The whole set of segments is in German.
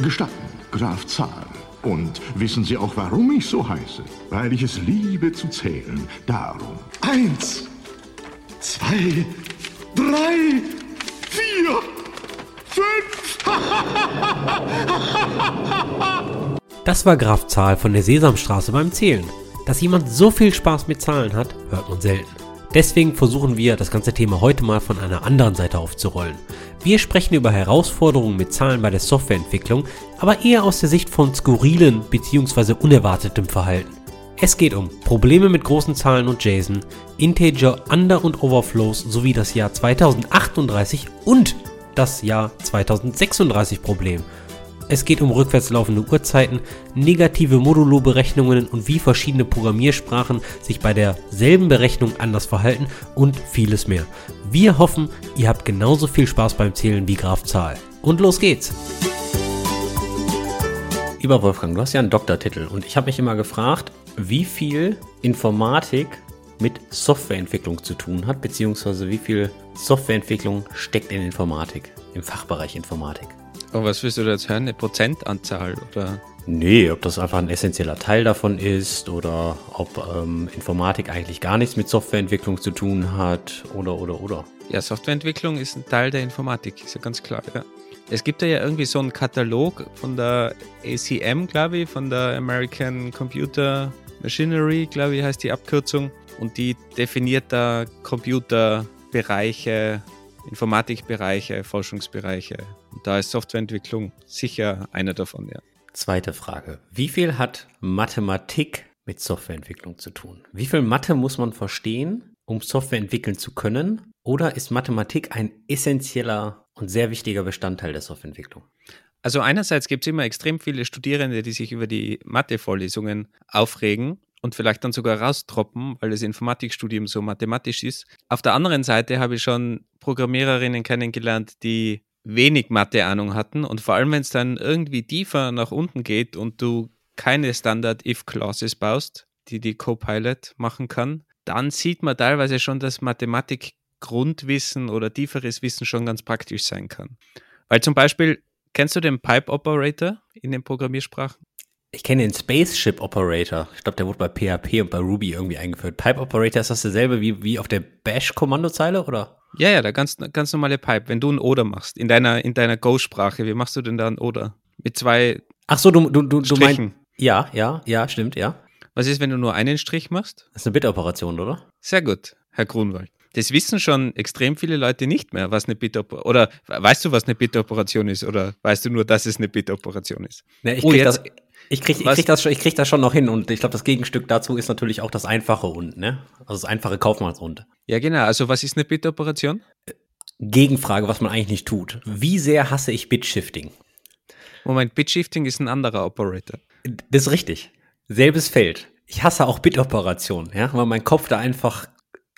Gestatten, Graf Zahl. Und wissen Sie auch, warum ich so heiße? Weil ich es liebe zu zählen. Darum. Eins, zwei, drei, vier, fünf. Das war Graf Zahl von der Sesamstraße beim Zählen. Dass jemand so viel Spaß mit Zahlen hat, hört man selten. Deswegen versuchen wir, das ganze Thema heute mal von einer anderen Seite aufzurollen. Wir sprechen über Herausforderungen mit Zahlen bei der Softwareentwicklung, aber eher aus der Sicht von skurrilen bzw. unerwartetem Verhalten. Es geht um Probleme mit großen Zahlen und JSON, Integer, Under- und Overflows sowie das Jahr 2038 und das Jahr 2036 Problem – es geht um rückwärts laufende Uhrzeiten, negative Modulo-Berechnungen und wie verschiedene Programmiersprachen sich bei derselben Berechnung anders verhalten und vieles mehr. Wir hoffen, ihr habt genauso viel Spaß beim Zählen wie Graf Zahl. Und los geht's! Lieber Wolfgang, du hast ja einen Doktortitel und ich habe mich immer gefragt, wie viel Informatik mit Softwareentwicklung zu tun hat, beziehungsweise wie viel Softwareentwicklung steckt in Informatik, im Fachbereich Informatik. Aber was willst du da jetzt hören? Eine Prozentanzahl oder? Nee, ob das einfach ein essentieller Teil davon ist oder ob ähm, Informatik eigentlich gar nichts mit Softwareentwicklung zu tun hat oder oder oder. Ja, Softwareentwicklung ist ein Teil der Informatik, ist ja ganz klar. Ja. Es gibt ja irgendwie so einen Katalog von der ACM, glaube ich, von der American Computer Machinery, glaube ich, heißt die Abkürzung. Und die definiert da Computerbereiche, Informatikbereiche, Forschungsbereiche. Und da ist Softwareentwicklung sicher einer davon, ja. Zweite Frage. Wie viel hat Mathematik mit Softwareentwicklung zu tun? Wie viel Mathe muss man verstehen, um Software entwickeln zu können? Oder ist Mathematik ein essentieller und sehr wichtiger Bestandteil der Softwareentwicklung? Also einerseits gibt es immer extrem viele Studierende, die sich über die Mathe-Vorlesungen aufregen und vielleicht dann sogar raustroppen, weil das Informatikstudium so mathematisch ist. Auf der anderen Seite habe ich schon Programmiererinnen kennengelernt, die wenig Mathe-Ahnung hatten und vor allem, wenn es dann irgendwie tiefer nach unten geht und du keine Standard-If-Clauses baust, die die Copilot machen kann, dann sieht man teilweise schon, dass Mathematik Grundwissen oder tieferes Wissen schon ganz praktisch sein kann. Weil zum Beispiel, kennst du den Pipe Operator in den Programmiersprachen? Ich kenne den Spaceship Operator. Ich glaube, der wurde bei PHP und bei Ruby irgendwie eingeführt. Pipe Operator, ist das dasselbe wie, wie auf der Bash-Kommandozeile, oder? Ja, ja, der ganz, ganz normale Pipe. Wenn du ein Oder machst, in deiner, in deiner Go-Sprache, wie machst du denn da ein Oder? Mit zwei Ach so, du, du, du, du meinst, ja, ja, ja, stimmt, ja. Was ist, wenn du nur einen Strich machst? Das ist eine Bit-Operation, oder? Sehr gut, Herr Grunwald. Das wissen schon extrem viele Leute nicht mehr, was eine Bit-Operation Oder weißt du, was eine Bit-Operation ist? Oder weißt du nur, dass es eine Bit-Operation ist? Ja, ich oh, krieg das, ich krieg, ich, krieg das, ich krieg das schon noch hin und ich glaube, das Gegenstück dazu ist natürlich auch das einfache Und, ne? Also das einfache Kaufmannsund. Ja, genau. Also was ist eine Bit-Operation? Gegenfrage, was man eigentlich nicht tut. Wie sehr hasse ich Bit-Shifting? Moment, Bit-Shifting ist ein anderer Operator. Das ist richtig. Selbes Feld. Ich hasse auch Bit-Operationen, ja, weil mein Kopf da einfach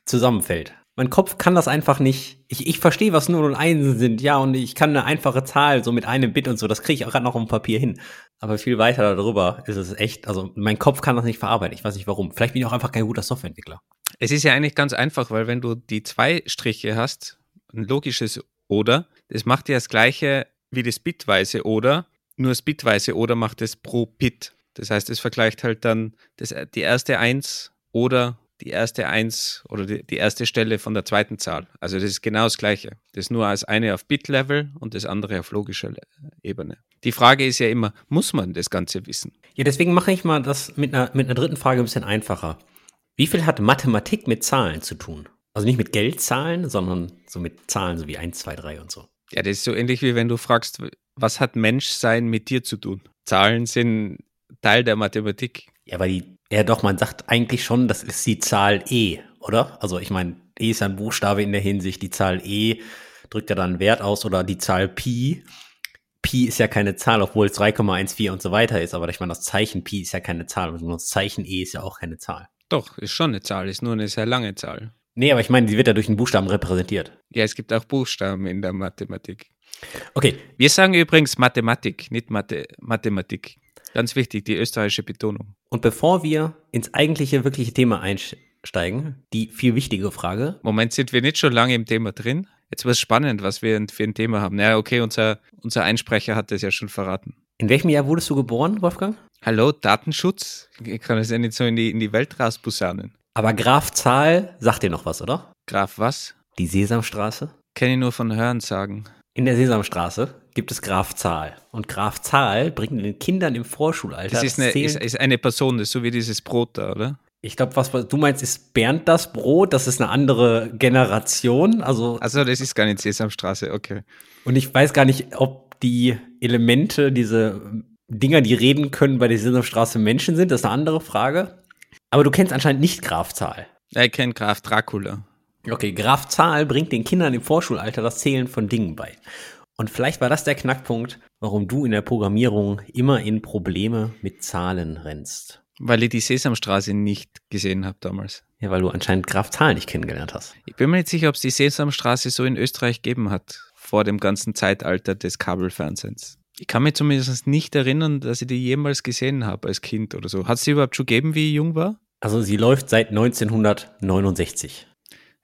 zusammenfällt. Mein Kopf kann das einfach nicht. Ich, ich verstehe, was Null und Einsen sind, ja, und ich kann eine einfache Zahl so mit einem Bit und so, das kriege ich auch gerade noch auf dem Papier hin. Aber viel weiter darüber ist es echt, also mein Kopf kann das nicht verarbeiten. Ich weiß nicht warum. Vielleicht bin ich auch einfach kein guter Softwareentwickler. Es ist ja eigentlich ganz einfach, weil wenn du die zwei Striche hast, ein logisches Oder, das macht ja das gleiche wie das bitweise Oder, nur das bitweise Oder macht es pro Bit. Das heißt, es vergleicht halt dann das, die erste Eins oder die erste Eins oder die, die, erste Stelle von der zweiten Zahl. Also das ist genau das Gleiche. Das ist nur als eine auf Bit-Level und das andere auf logischer Ebene. Die Frage ist ja immer, muss man das Ganze wissen? Ja, deswegen mache ich mal das mit einer, mit einer dritten Frage ein bisschen einfacher. Wie viel hat Mathematik mit Zahlen zu tun? Also nicht mit Geldzahlen, sondern so mit Zahlen, so wie 1, 2, 3 und so. Ja, das ist so ähnlich wie wenn du fragst, was hat Menschsein mit dir zu tun? Zahlen sind Teil der Mathematik. Ja, aber die ja, doch, man sagt eigentlich schon, das ist die Zahl E, oder? Also ich meine, E ist ein Buchstabe in der Hinsicht, die Zahl E drückt ja dann einen Wert aus oder die Zahl Pi. Pi ist ja keine Zahl, obwohl es 3,14 und so weiter ist, aber ich meine, das Zeichen Pi ist ja keine Zahl und das Zeichen E ist ja auch keine Zahl. Doch, ist schon eine Zahl, ist nur eine sehr lange Zahl. Nee, aber ich meine, die wird ja durch einen Buchstaben repräsentiert. Ja, es gibt auch Buchstaben in der Mathematik. Okay. Wir sagen übrigens Mathematik, nicht Mathe Mathematik. Ganz wichtig, die österreichische Betonung. Und bevor wir ins eigentliche, wirkliche Thema einsteigen, die viel wichtige Frage. Moment, sind wir nicht schon lange im Thema drin? Jetzt wird es spannend, was wir für ein Thema haben. Naja, okay, unser, unser Einsprecher hat das ja schon verraten. In welchem Jahr wurdest du geboren, Wolfgang? Hallo, Datenschutz? Ich kann es ja nicht so in die, in die Welt rausposaunen. Aber Graf Zahl sagt dir noch was, oder? Graf was? Die Sesamstraße? Kenne ich nur von Hören sagen. In der Sesamstraße gibt es Graf Zahl. Und Graf Zahl bringt den Kindern im Vorschulalter. Das ist eine, ist, ist eine Person, das ist so wie dieses Brot da, oder? ich glaube, was du meinst, ist Bernd das Brot. Das ist eine andere Generation. Also, Also das ist gar nicht Sesamstraße, okay. und ich weiß gar nicht, ob die Elemente, diese Dinger, die reden können, bei der Sesamstraße Menschen sind. Das ist eine andere Frage. Aber du kennst anscheinend nicht Graf Zahl. Ich kenne Graf Dracula. Okay, Graf Zahl bringt den Kindern im Vorschulalter das Zählen von Dingen bei. Und vielleicht war das der Knackpunkt, warum du in der Programmierung immer in Probleme mit Zahlen rennst. Weil ich die Sesamstraße nicht gesehen habe damals. Ja, weil du anscheinend Graf Zahl nicht kennengelernt hast. Ich bin mir nicht sicher, ob es die Sesamstraße so in Österreich gegeben hat, vor dem ganzen Zeitalter des Kabelfernsehens. Ich kann mich zumindest nicht erinnern, dass ich die jemals gesehen habe als Kind oder so. Hat es die überhaupt schon gegeben, wie ich jung war? Also sie läuft seit 1969.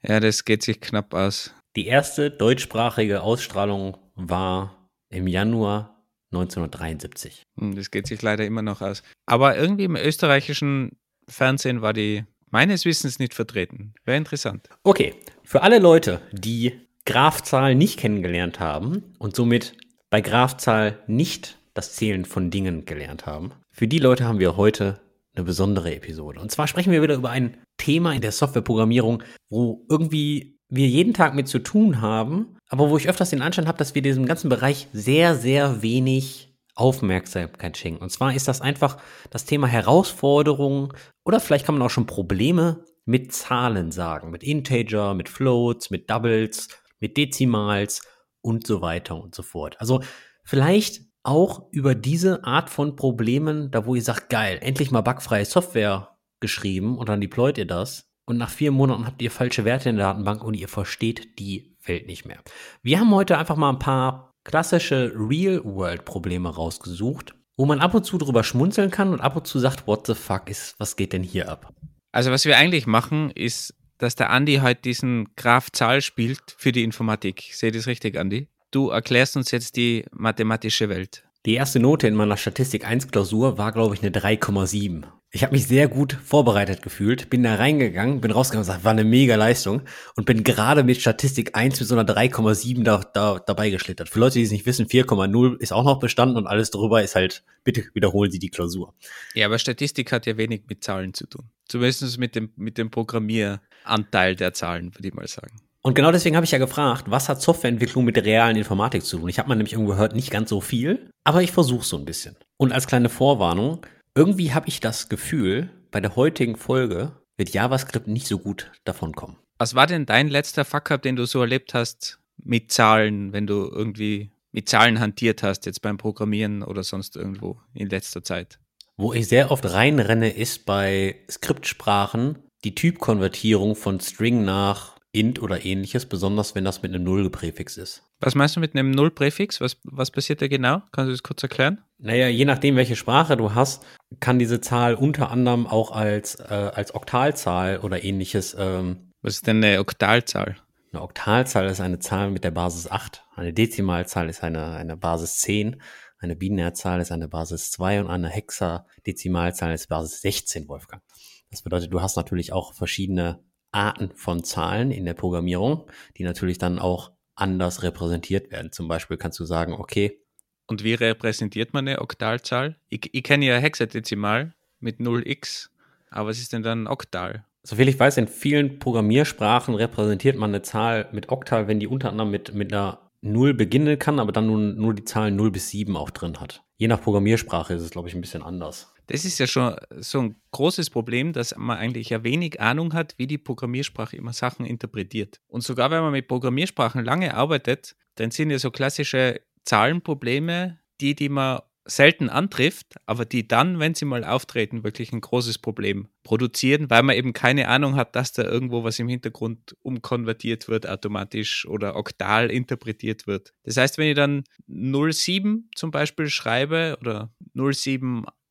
Ja, das geht sich knapp aus. Die erste deutschsprachige Ausstrahlung war im Januar 1973. Hm, Das geht sich leider immer noch aus. Aber irgendwie im österreichischen Fernsehen war die meines Wissens nicht vertreten. Wäre interessant. Okay, für alle Leute, die Grafzahl nicht kennengelernt haben und somit bei Grafzahl nicht das Zählen von Dingen gelernt haben, für die Leute haben wir heute eine besondere Episode. Und zwar sprechen wir wieder über ein Thema in der Softwareprogrammierung, wo irgendwie wir jeden Tag mit zu tun haben, aber wo ich öfters den Anschein habe, dass wir diesem ganzen Bereich sehr, sehr wenig Aufmerksamkeit schenken. Und zwar ist das einfach das Thema Herausforderungen oder vielleicht kann man auch schon Probleme mit Zahlen sagen, mit Integer, mit Floats, mit Doubles, mit Dezimals und so weiter und so fort. Also vielleicht auch über diese Art von Problemen, da wo ihr sagt, geil, endlich mal bugfreie Software geschrieben und dann deployt ihr das und nach vier Monaten habt ihr falsche Werte in der Datenbank und ihr versteht die Welt nicht mehr. Wir haben heute einfach mal ein paar klassische Real-World-Probleme rausgesucht, wo man ab und zu drüber schmunzeln kann und ab und zu sagt, what the fuck ist, was geht denn hier ab? Also was wir eigentlich machen, ist, dass der Andi heute diesen Graph Zahl spielt für die Informatik. Seht ihr das richtig, Andi? Du erklärst uns jetzt die mathematische Welt. Die erste Note in meiner Statistik 1 Klausur war, glaube ich, eine 3,7. Ich habe mich sehr gut vorbereitet gefühlt, bin da reingegangen, bin rausgegangen und gesagt, war eine mega Leistung und bin gerade mit Statistik 1 mit so einer 3,7 da, da, dabei geschlittert. Für Leute, die es nicht wissen, 4,0 ist auch noch bestanden und alles darüber ist halt, bitte wiederholen Sie die Klausur. Ja, aber Statistik hat ja wenig mit Zahlen zu tun. Zumindest mit dem, mit dem Programmieranteil der Zahlen, würde ich mal sagen. Und genau deswegen habe ich ja gefragt, was hat Softwareentwicklung mit der realen Informatik zu tun? Ich habe mal nämlich irgendwo gehört, nicht ganz so viel, aber ich versuche so ein bisschen. Und als kleine Vorwarnung, irgendwie habe ich das Gefühl, bei der heutigen Folge wird JavaScript nicht so gut davonkommen. Was war denn dein letzter Fuck-up, den du so erlebt hast mit Zahlen, wenn du irgendwie mit Zahlen hantiert hast, jetzt beim Programmieren oder sonst irgendwo in letzter Zeit? Wo ich sehr oft reinrenne, ist bei Skriptsprachen die Typkonvertierung von String nach int oder ähnliches, besonders wenn das mit einem Null-Präfix ist. Was meinst du mit einem Nullpräfix? Was, was passiert da genau? Kannst du das kurz erklären? Naja, je nachdem, welche Sprache du hast, kann diese Zahl unter anderem auch als, äh, als Oktalzahl oder ähnliches. Ähm, Was ist denn eine Oktalzahl? eine Oktalzahl ist eine Zahl mit der Basis 8, eine Dezimalzahl ist eine, eine Basis 10, eine Binärzahl ist eine Basis 2 und eine Hexadezimalzahl ist Basis 16, Wolfgang. Das bedeutet, du hast natürlich auch verschiedene Arten von Zahlen in der Programmierung, die natürlich dann auch anders repräsentiert werden. Zum Beispiel kannst du sagen, okay, Und wie repräsentiert man eine Oktalzahl? Ich, ich kenne ja Hexadezimal mit 0x, aber was ist denn dann Oktal? Soviel ich weiß, in vielen Programmiersprachen repräsentiert man eine Zahl mit Oktal, wenn die unter anderem mit, mit einer 0 beginnen kann, aber dann nur, nur die Zahlen 0 bis 7 auch drin hat. Je nach Programmiersprache ist es, glaube ich, ein bisschen anders. Das ist ja schon so ein großes Problem, dass man eigentlich ja wenig Ahnung hat, wie die Programmiersprache immer Sachen interpretiert. Und sogar wenn man mit Programmiersprachen lange arbeitet, dann sind ja so klassische Zahlenprobleme, die, die man selten antrifft, aber die dann, wenn sie mal auftreten, wirklich ein großes Problem produzieren, weil man eben keine Ahnung hat, dass da irgendwo was im Hintergrund umkonvertiert wird automatisch oder oktal interpretiert wird. Das heißt, wenn ich dann 07 zum Beispiel schreibe oder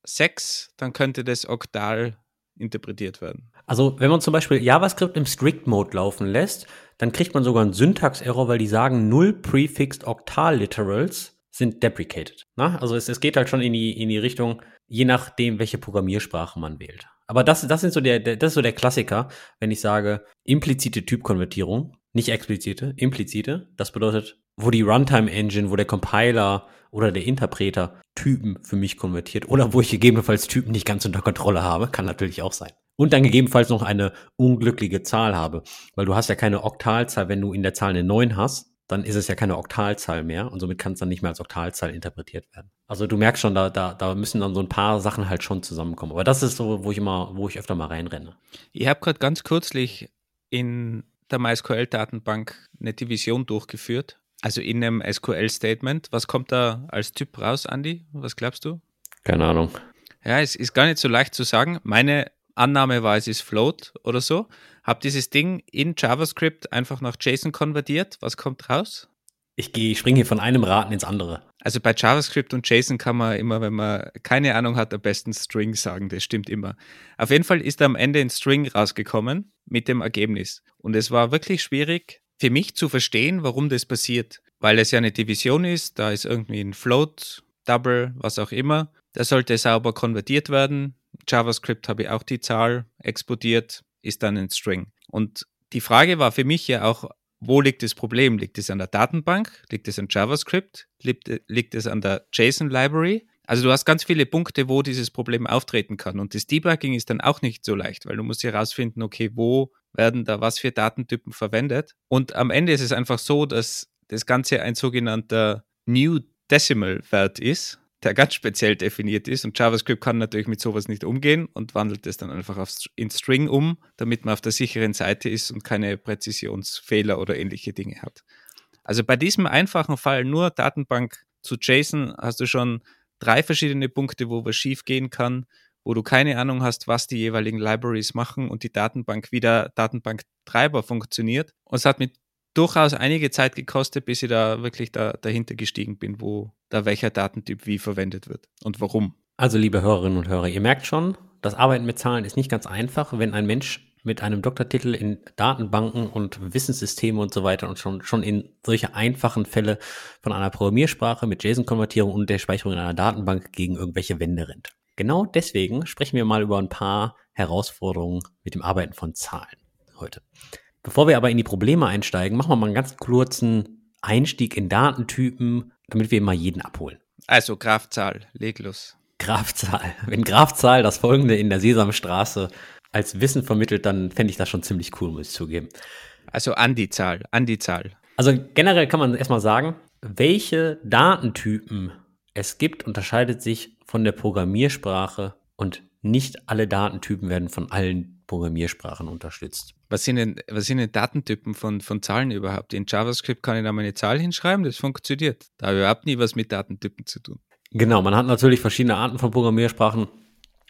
076, dann könnte das oktal interpretiert werden. Also, wenn man zum Beispiel JavaScript im Strict Mode laufen lässt, dann kriegt man sogar einen Syntax-Error, weil die sagen Null Prefixed Octal Literals sind deprecated. Na? Also es, es geht halt schon in die, in die Richtung, je nachdem, welche Programmiersprache man wählt. Aber das, das, sind so der, der, das ist so der Klassiker, wenn ich sage, implizite Typkonvertierung, nicht explizite, implizite. Das bedeutet, wo die Runtime Engine, wo der Compiler oder der Interpreter Typen für mich konvertiert oder wo ich gegebenenfalls Typen nicht ganz unter Kontrolle habe, kann natürlich auch sein. Und dann gegebenenfalls noch eine unglückliche Zahl habe, weil du hast ja keine Oktalzahl, wenn du in der Zahl eine 9 hast, dann ist es ja keine Oktalzahl mehr und somit kann es dann nicht mehr als Oktalzahl interpretiert werden. Also du merkst schon, da, da, da müssen dann so ein paar Sachen halt schon zusammenkommen. Aber das ist so, wo ich immer, wo ich öfter mal reinrenne. Ich habe gerade ganz kürzlich in der MySQL-Datenbank eine Division durchgeführt also in einem SQL-Statement. Was kommt da als Typ raus, Andy? Was glaubst du? Keine Ahnung. Ja, es ist gar nicht so leicht zu sagen. Meine Annahme war, es ist Float oder so. Hab dieses Ding in JavaScript einfach nach JSON konvertiert. Was kommt raus? Ich gehe, ich springe hier von einem Raten ins andere. Also bei JavaScript und JSON kann man immer, wenn man keine Ahnung hat, am besten String sagen. Das stimmt immer. Auf jeden Fall ist am Ende ein String rausgekommen mit dem Ergebnis. Und es war wirklich schwierig, für mich zu verstehen, warum das passiert. Weil es ja eine Division ist, da ist irgendwie ein Float, Double, was auch immer. Das sollte sauber konvertiert werden. JavaScript habe ich auch die Zahl exportiert, ist dann ein String. Und die Frage war für mich ja auch, wo liegt das Problem? Liegt es an der Datenbank? Liegt es an JavaScript? Liegt, liegt es an der JSON-Library? Also du hast ganz viele Punkte, wo dieses Problem auftreten kann. Und das Debugging ist dann auch nicht so leicht, weil du musst herausfinden, okay, wo werden da was für Datentypen verwendet. Und am Ende ist es einfach so, dass das Ganze ein sogenannter New Decimal Wert ist, der ganz speziell definiert ist. Und JavaScript kann natürlich mit sowas nicht umgehen und wandelt es dann einfach auf, in String um, damit man auf der sicheren Seite ist und keine Präzisionsfehler oder ähnliche Dinge hat. Also bei diesem einfachen Fall nur Datenbank zu JSON hast du schon drei verschiedene Punkte, wo was schief gehen kann wo du keine Ahnung hast, was die jeweiligen Libraries machen und die Datenbank wieder Datenbanktreiber funktioniert. Und es hat mir durchaus einige Zeit gekostet, bis ich da wirklich da, dahinter gestiegen bin, wo da welcher Datentyp wie verwendet wird und warum. Also, liebe Hörerinnen und Hörer, ihr merkt schon, das Arbeiten mit Zahlen ist nicht ganz einfach, wenn ein Mensch mit einem Doktortitel in Datenbanken und Wissenssysteme und so weiter und schon, schon in solche einfachen Fälle von einer Programmiersprache mit JSON-Konvertierung und der Speicherung in einer Datenbank gegen irgendwelche Wände rennt. Genau deswegen sprechen wir mal über ein paar Herausforderungen mit dem Arbeiten von Zahlen heute. Bevor wir aber in die Probleme einsteigen, machen wir mal einen ganz kurzen Einstieg in Datentypen, damit wir mal jeden abholen. Also Grafzahl, leg los. Grafzahl. Wenn Grafzahl das folgende in der Sesamstraße als Wissen vermittelt, dann fände ich das schon ziemlich cool, muss ich zugeben. Also an die Zahl, an die Zahl. Also generell kann man erstmal sagen, welche Datentypen es gibt, unterscheidet sich von der Programmiersprache und nicht alle Datentypen werden von allen Programmiersprachen unterstützt. Was sind denn, was sind denn Datentypen von, von Zahlen überhaupt? In JavaScript kann ich da meine Zahl hinschreiben, das funktioniert. Da habe ich überhaupt nie was mit Datentypen zu tun. Genau, man hat natürlich verschiedene Arten von Programmiersprachen,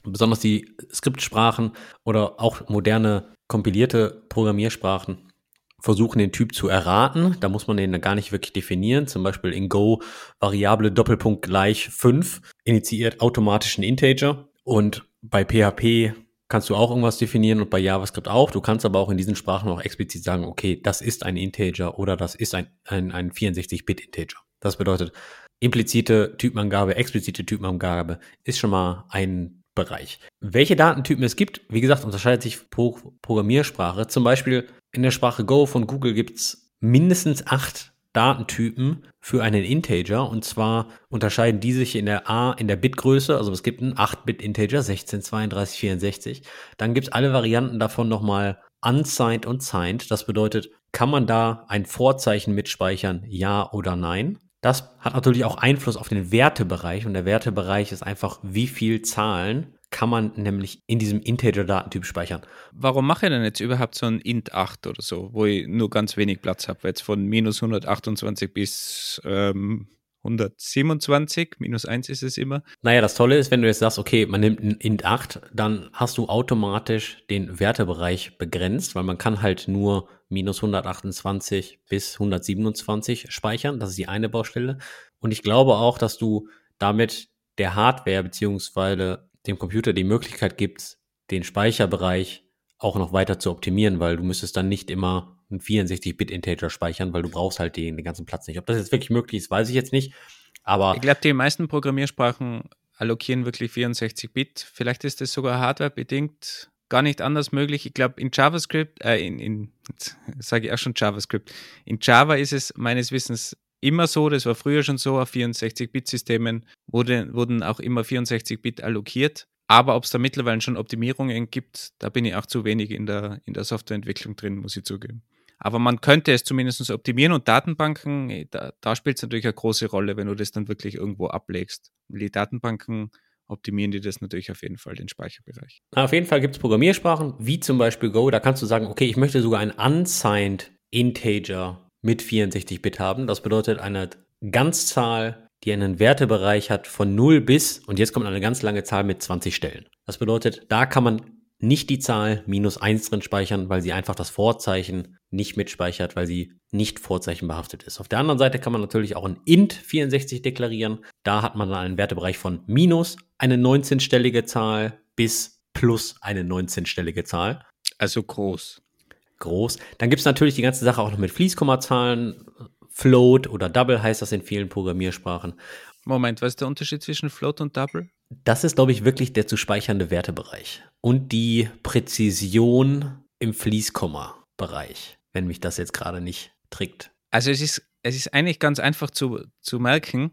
besonders die Skriptsprachen oder auch moderne kompilierte Programmiersprachen versuchen, den Typ zu erraten. Da muss man den gar nicht wirklich definieren. Zum Beispiel in Go Variable Doppelpunkt gleich 5 initiiert automatisch einen Integer. Und bei PHP kannst du auch irgendwas definieren und bei JavaScript auch. Du kannst aber auch in diesen Sprachen auch explizit sagen, okay, das ist ein Integer oder das ist ein, ein, ein 64-Bit-Integer. Das bedeutet, implizite Typenangabe, explizite Typenangabe ist schon mal ein Bereich. Welche Datentypen es gibt, wie gesagt, unterscheidet sich pro Programmiersprache. Zum Beispiel in der Sprache Go von Google gibt es mindestens acht Datentypen für einen Integer und zwar unterscheiden die sich in der A, in der Bitgröße, also es gibt einen 8-Bit-Integer, 16, 32, 64. Dann gibt es alle Varianten davon nochmal unsigned und signed. Das bedeutet, kann man da ein Vorzeichen mitspeichern, ja oder nein? Das hat natürlich auch Einfluss auf den Wertebereich und der Wertebereich ist einfach, wie viel Zahlen kann man nämlich in diesem Integer-Datentyp speichern. Warum mache ich denn jetzt überhaupt so ein int 8 oder so, wo ich nur ganz wenig Platz habe? Jetzt von minus 128 bis ähm, 127, minus 1 ist es immer. Naja, das Tolle ist, wenn du jetzt sagst, okay, man nimmt ein int 8, dann hast du automatisch den Wertebereich begrenzt, weil man kann halt nur minus 128 bis 127 speichern. Das ist die eine Baustelle. Und ich glaube auch, dass du damit der Hardware beziehungsweise dem Computer die Möglichkeit gibt, den Speicherbereich auch noch weiter zu optimieren, weil du müsstest dann nicht immer einen 64-Bit-Integer speichern, weil du brauchst halt den, den ganzen Platz nicht. Ob das jetzt wirklich möglich ist, weiß ich jetzt nicht. Aber ich glaube, die meisten Programmiersprachen allokieren wirklich 64 Bit. Vielleicht ist das sogar hardwarebedingt gar nicht anders möglich. Ich glaube, in JavaScript, äh, in, in sage ich auch schon JavaScript, in Java ist es meines Wissens immer so, das war früher schon so, auf 64-Bit-Systemen wurde, wurden auch immer 64-Bit allokiert. Aber ob es da mittlerweile schon Optimierungen gibt, da bin ich auch zu wenig in der, in der Softwareentwicklung drin, muss ich zugeben. Aber man könnte es zumindest optimieren und Datenbanken, eh, da, da spielt es natürlich eine große Rolle, wenn du das dann wirklich irgendwo ablegst. Die Datenbanken optimieren die das natürlich auf jeden Fall, den Speicherbereich. Auf jeden Fall gibt es Programmiersprachen, wie zum Beispiel Go, da kannst du sagen, okay, ich möchte sogar ein unsigned Integer mit 64-Bit haben. Das bedeutet eine Ganzzahl, die einen Wertebereich hat von 0 bis, und jetzt kommt eine ganz lange Zahl mit 20 Stellen. Das bedeutet, da kann man nicht die Zahl minus 1 drin speichern, weil sie einfach das Vorzeichen nicht mitspeichert, weil sie nicht vorzeichenbehaftet ist. Auf der anderen Seite kann man natürlich auch ein int 64 deklarieren. Da hat man dann einen Wertebereich von minus eine 19-stellige Zahl bis plus eine 19-stellige Zahl. Also groß. Groß. Dann gibt es natürlich die ganze Sache auch noch mit Fließkommazahlen. Float oder Double heißt das in vielen Programmiersprachen. Moment, was ist der Unterschied zwischen Float und Double? Das ist, glaube ich, wirklich der zu speichernde Wertebereich. Und die Präzision im Fließkomma-Bereich, wenn mich das jetzt gerade nicht trickt. Also es ist, es ist eigentlich ganz einfach zu, zu merken.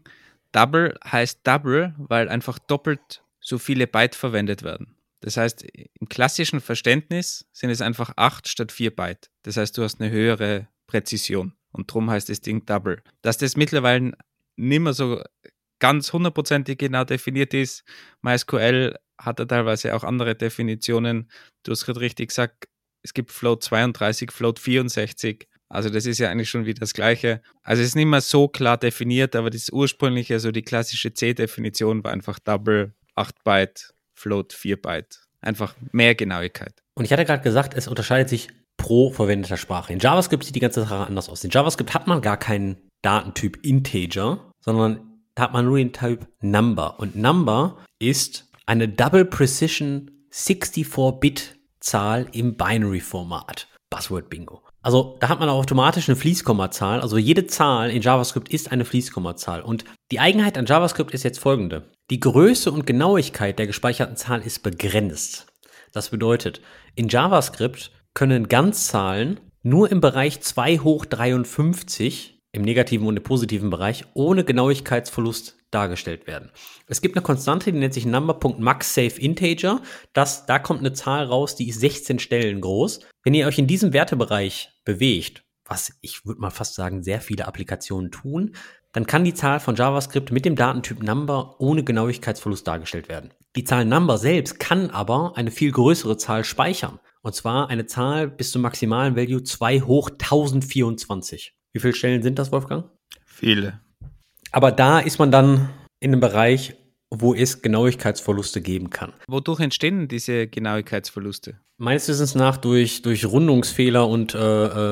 Double heißt Double, weil einfach doppelt so viele Byte verwendet werden. Das heißt, im klassischen Verständnis sind es einfach 8 statt 4 Byte. Das heißt, du hast eine höhere Präzision. Und darum heißt das Ding Double. Dass das mittlerweile nicht mehr so ganz hundertprozentig genau definiert ist. MySQL hat er teilweise auch andere Definitionen. Du hast gerade richtig gesagt, es gibt Float 32, Float 64. Also das ist ja eigentlich schon wieder das Gleiche. Also es ist nicht mehr so klar definiert, aber das ursprüngliche, also die klassische C-Definition war einfach Double 8 Byte Float 4 Byte. Einfach mehr Genauigkeit. Und ich hatte gerade gesagt, es unterscheidet sich pro verwendeter Sprache. In JavaScript sieht die ganze Sache anders aus. In JavaScript hat man gar keinen Datentyp Integer, sondern da hat man nur den Typ Number. Und Number ist eine Double Precision 64-Bit-Zahl im Binary-Format. Buzzword Bingo. Also da hat man automatisch eine Fließkommazahl. Also jede Zahl in JavaScript ist eine Fließkommazahl. Und die Eigenheit an JavaScript ist jetzt folgende. Die Größe und Genauigkeit der gespeicherten Zahl ist begrenzt. Das bedeutet, in JavaScript können Ganzzahlen nur im Bereich 2 hoch 53 im negativen und im positiven Bereich ohne Genauigkeitsverlust dargestellt werden. Es gibt eine Konstante, die nennt sich number.maxSafeInteger. Das, da kommt eine Zahl raus, die ist 16 Stellen groß. Wenn ihr euch in diesem Wertebereich bewegt, was ich würde mal fast sagen, sehr viele Applikationen tun, dann kann die Zahl von JavaScript mit dem Datentyp Number ohne Genauigkeitsverlust dargestellt werden. Die Zahl Number selbst kann aber eine viel größere Zahl speichern. Und zwar eine Zahl bis zum maximalen Value 2 hoch 1024. Wie viele Stellen sind das, Wolfgang? Viele. Aber da ist man dann in einem Bereich, wo es Genauigkeitsverluste geben kann. Wodurch entstehen diese Genauigkeitsverluste? Meines Wissens nach durch, durch Rundungsfehler und äh,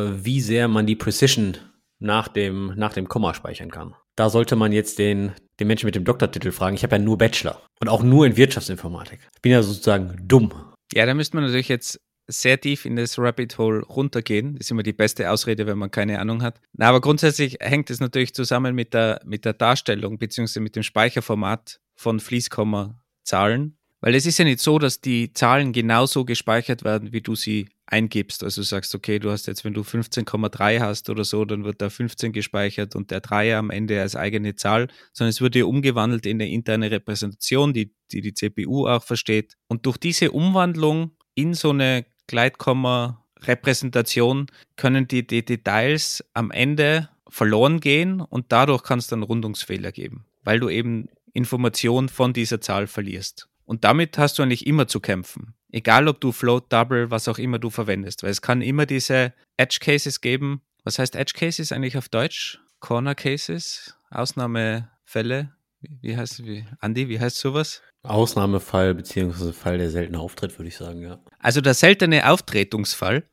äh, wie sehr man die Precision nach dem, nach dem Komma speichern kann. Da sollte man jetzt den, den Menschen mit dem Doktortitel fragen. Ich habe ja nur Bachelor und auch nur in Wirtschaftsinformatik. Ich bin ja sozusagen dumm. Ja, da müsste man natürlich jetzt sehr tief in das Rabbit Hole runtergehen. Das ist immer die beste Ausrede, wenn man keine Ahnung hat. Na, aber grundsätzlich hängt es natürlich zusammen mit der, mit der Darstellung bzw. mit dem Speicherformat von Fließkommazahlen. Weil es ist ja nicht so, dass die Zahlen genauso gespeichert werden, wie du sie eingibst. Also du sagst, okay, du hast jetzt, wenn du 15,3 hast oder so, dann wird da 15 gespeichert und der Dreier am Ende als eigene Zahl, sondern es wird ja umgewandelt in eine interne Repräsentation, die, die die CPU auch versteht. Und durch diese Umwandlung in so eine Gleitkomma-Repräsentation können die, die Details am Ende verloren gehen und dadurch kann es dann Rundungsfehler geben, weil du eben Informationen von dieser Zahl verlierst. Und damit hast du eigentlich immer zu kämpfen. Egal ob du Float, Double, was auch immer du verwendest, weil es kann immer diese Edge Cases geben. Was heißt Edge Cases eigentlich auf Deutsch? Corner Cases, Ausnahmefälle. Wie, heißt wie Andi, wie heißt sowas? Ausnahmefall beziehungsweise Fall der seltene Auftritt, würde ich sagen, ja. Also der seltene Auftretungsfall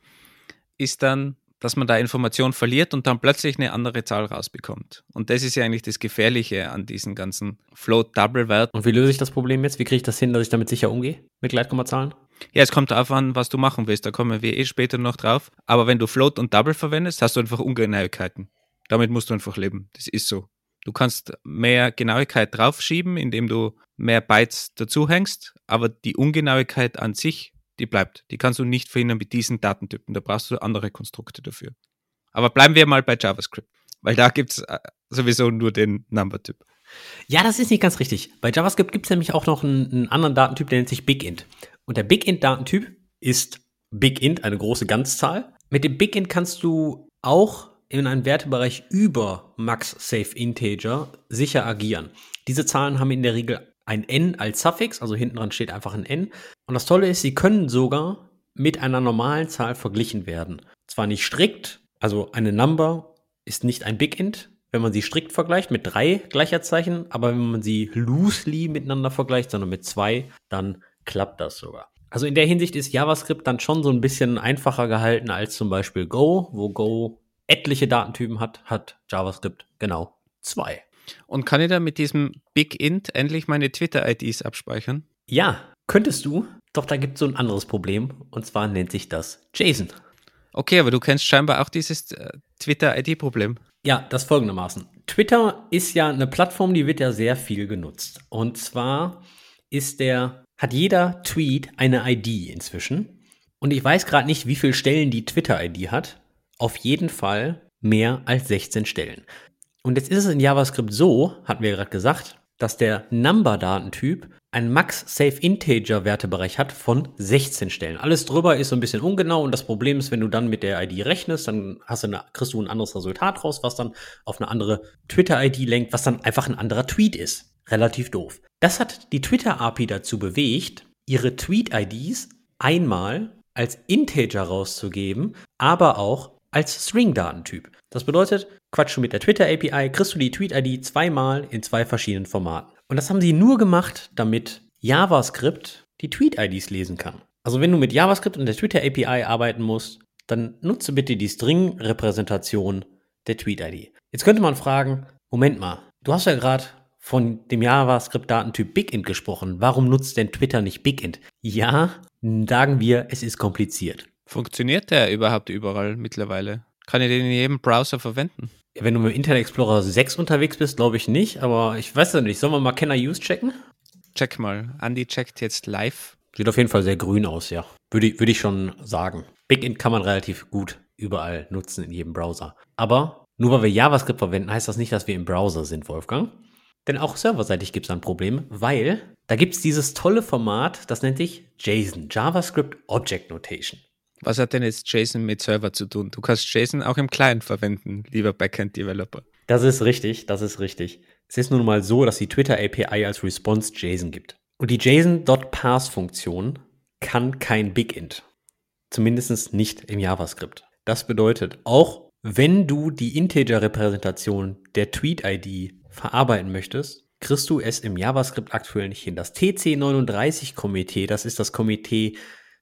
ist dann, dass man da Informationen verliert und dann plötzlich eine andere Zahl rausbekommt. Und das ist ja eigentlich das Gefährliche an diesen ganzen Float-Double-Werten. Und wie löse ich das Problem jetzt? Wie kriege ich das hin, dass ich damit sicher umgehe? Mit Gleitkommazahlen? Ja, es kommt darauf an, was du machen willst. Da kommen wir eh später noch drauf. Aber wenn du Float und Double verwendest, hast du einfach Ungenauigkeiten. Damit musst du einfach leben. Das ist so. Du kannst mehr Genauigkeit draufschieben, indem du mehr Bytes dazuhängst, aber die Ungenauigkeit an sich, die bleibt. Die kannst du nicht verhindern mit diesen Datentypen. Da brauchst du andere Konstrukte dafür. Aber bleiben wir mal bei JavaScript, weil da gibt es äh, sowieso nur den Number-Typ. Ja, das ist nicht ganz richtig. Bei JavaScript gibt es nämlich auch noch einen, einen, anderen Datentyp, der nennt sich BigInt. Und der BigInt-Datentyp ist BigInt, eine große Ganzzahl. Mit dem BigInt kannst du auch in einem Wertebereich über Max Safe Integer sicher agieren. Diese Zahlen haben in der Regel ein n als Suffix, also hinten dran steht einfach ein n. Und das Tolle ist, sie können sogar mit einer normalen Zahl verglichen werden. Zwar nicht strikt, also eine Number ist nicht ein BigInt, wenn man sie strikt vergleicht mit drei Gleicherzeichen, aber wenn man sie loosely miteinander vergleicht, sondern mit zwei, dann klappt das sogar. Also in der Hinsicht ist JavaScript dann schon so ein bisschen einfacher gehalten als zum Beispiel Go, wo Go etliche Datentypen hat, hat JavaScript genau zwei. Und kann ich da mit diesem Big Int endlich meine Twitter-IDs abspeichern? Ja, könntest du. Doch da gibt es so ein anderes Problem. Und zwar nennt sich das JSON. Okay, aber du kennst scheinbar auch dieses äh, Twitter-ID-Problem. Ja, das folgendermaßen. Twitter ist ja eine Plattform, die wird ja sehr viel genutzt. Und zwar ist der, hat jeder Tweet eine ID inzwischen. Und ich weiß gerade nicht, wie viele Stellen die Twitter-ID hat. Auf jeden Fall mehr als 16 Stellen. Und jetzt ist es in JavaScript so, hatten wir gerade gesagt, dass der Number-Datentyp einen Max-Safe-Integer-Wertebereich hat von 16 Stellen. Alles drüber ist so ein bisschen ungenau und das Problem ist, wenn du dann mit der ID rechnest, dann hast du eine, kriegst du ein anderes Resultat raus, was dann auf eine andere Twitter-ID lenkt, was dann einfach ein anderer Tweet ist. Relativ doof. Das hat die Twitter-API dazu bewegt, ihre Tweet-IDs einmal als Integer rauszugeben, aber auch als String-Datentyp. Das bedeutet, quatsch du mit der Twitter-API, kriegst du die Tweet-ID zweimal in zwei verschiedenen Formaten. Und das haben sie nur gemacht, damit JavaScript die Tweet-IDs lesen kann. Also wenn du mit JavaScript und der Twitter-API arbeiten musst, dann nutze bitte die String-Repräsentation der Tweet-ID. Jetzt könnte man fragen, Moment mal, du hast ja gerade von dem JavaScript-Datentyp BigInt gesprochen. Warum nutzt denn Twitter nicht BigInt? Ja, sagen wir, es ist kompliziert. Funktioniert der überhaupt überall mittlerweile? Kann ich den in jedem Browser verwenden? Wenn du mit Internet Explorer 6 unterwegs bist, glaube ich nicht, aber ich weiß ja nicht. Sollen wir mal Can I Use checken? Check mal. Andy checkt jetzt live. Sieht auf jeden Fall sehr grün aus, ja. Würde, würde ich schon sagen. BigInt kann man relativ gut überall nutzen in jedem Browser. Aber nur weil wir JavaScript verwenden, heißt das nicht, dass wir im Browser sind, Wolfgang. Denn auch serverseitig gibt es ein Problem, weil da gibt es dieses tolle Format, das nennt sich JSON, JavaScript Object Notation. Was hat denn jetzt JSON mit Server zu tun? Du kannst JSON auch im Client verwenden, lieber Backend-Developer. Das ist richtig, das ist richtig. Es ist nun mal so, dass die Twitter API als Response JSON gibt. Und die JSON.parse-Funktion kann kein BigInt. Zumindest nicht im JavaScript. Das bedeutet, auch wenn du die Integer-Repräsentation der Tweet-ID verarbeiten möchtest, kriegst du es im JavaScript aktuell nicht hin. Das TC39-Komitee, das ist das Komitee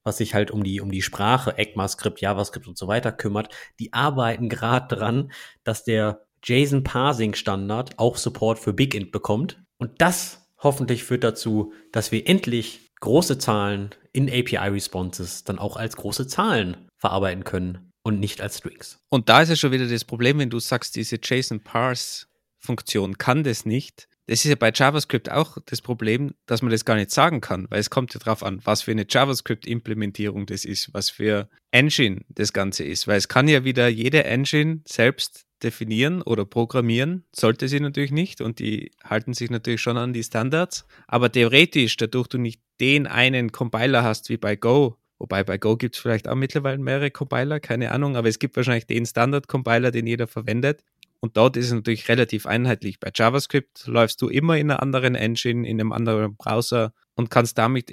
was sich halt um die, um die Sprache, ECMAScript, JavaScript und so weiter kümmert, die arbeiten gerade dran, dass der JSON Parsing Standard auch Support für BigInt bekommt. Und das hoffentlich führt dazu, dass wir endlich große Zahlen in API Responses dann auch als große Zahlen verarbeiten können und nicht als Strings. Und da ist ja schon wieder das Problem, wenn du sagst, diese JSON Parse Funktion kann das nicht, das ist ja bei JavaScript auch das Problem, dass man das gar nicht sagen kann, weil es kommt ja darauf an, was für eine JavaScript-Implementierung das ist, was für Engine das Ganze ist, weil es kann ja wieder jede Engine selbst definieren oder programmieren, sollte sie natürlich nicht und die halten sich natürlich schon an die Standards, aber theoretisch, dadurch du nicht den einen Compiler hast wie bei Go, wobei bei Go gibt es vielleicht auch mittlerweile mehrere Compiler, keine Ahnung, aber es gibt wahrscheinlich den Standard-Compiler, den jeder verwendet, und dort ist es natürlich relativ einheitlich. Bei JavaScript läufst du immer in einer anderen Engine, in einem anderen Browser und kannst damit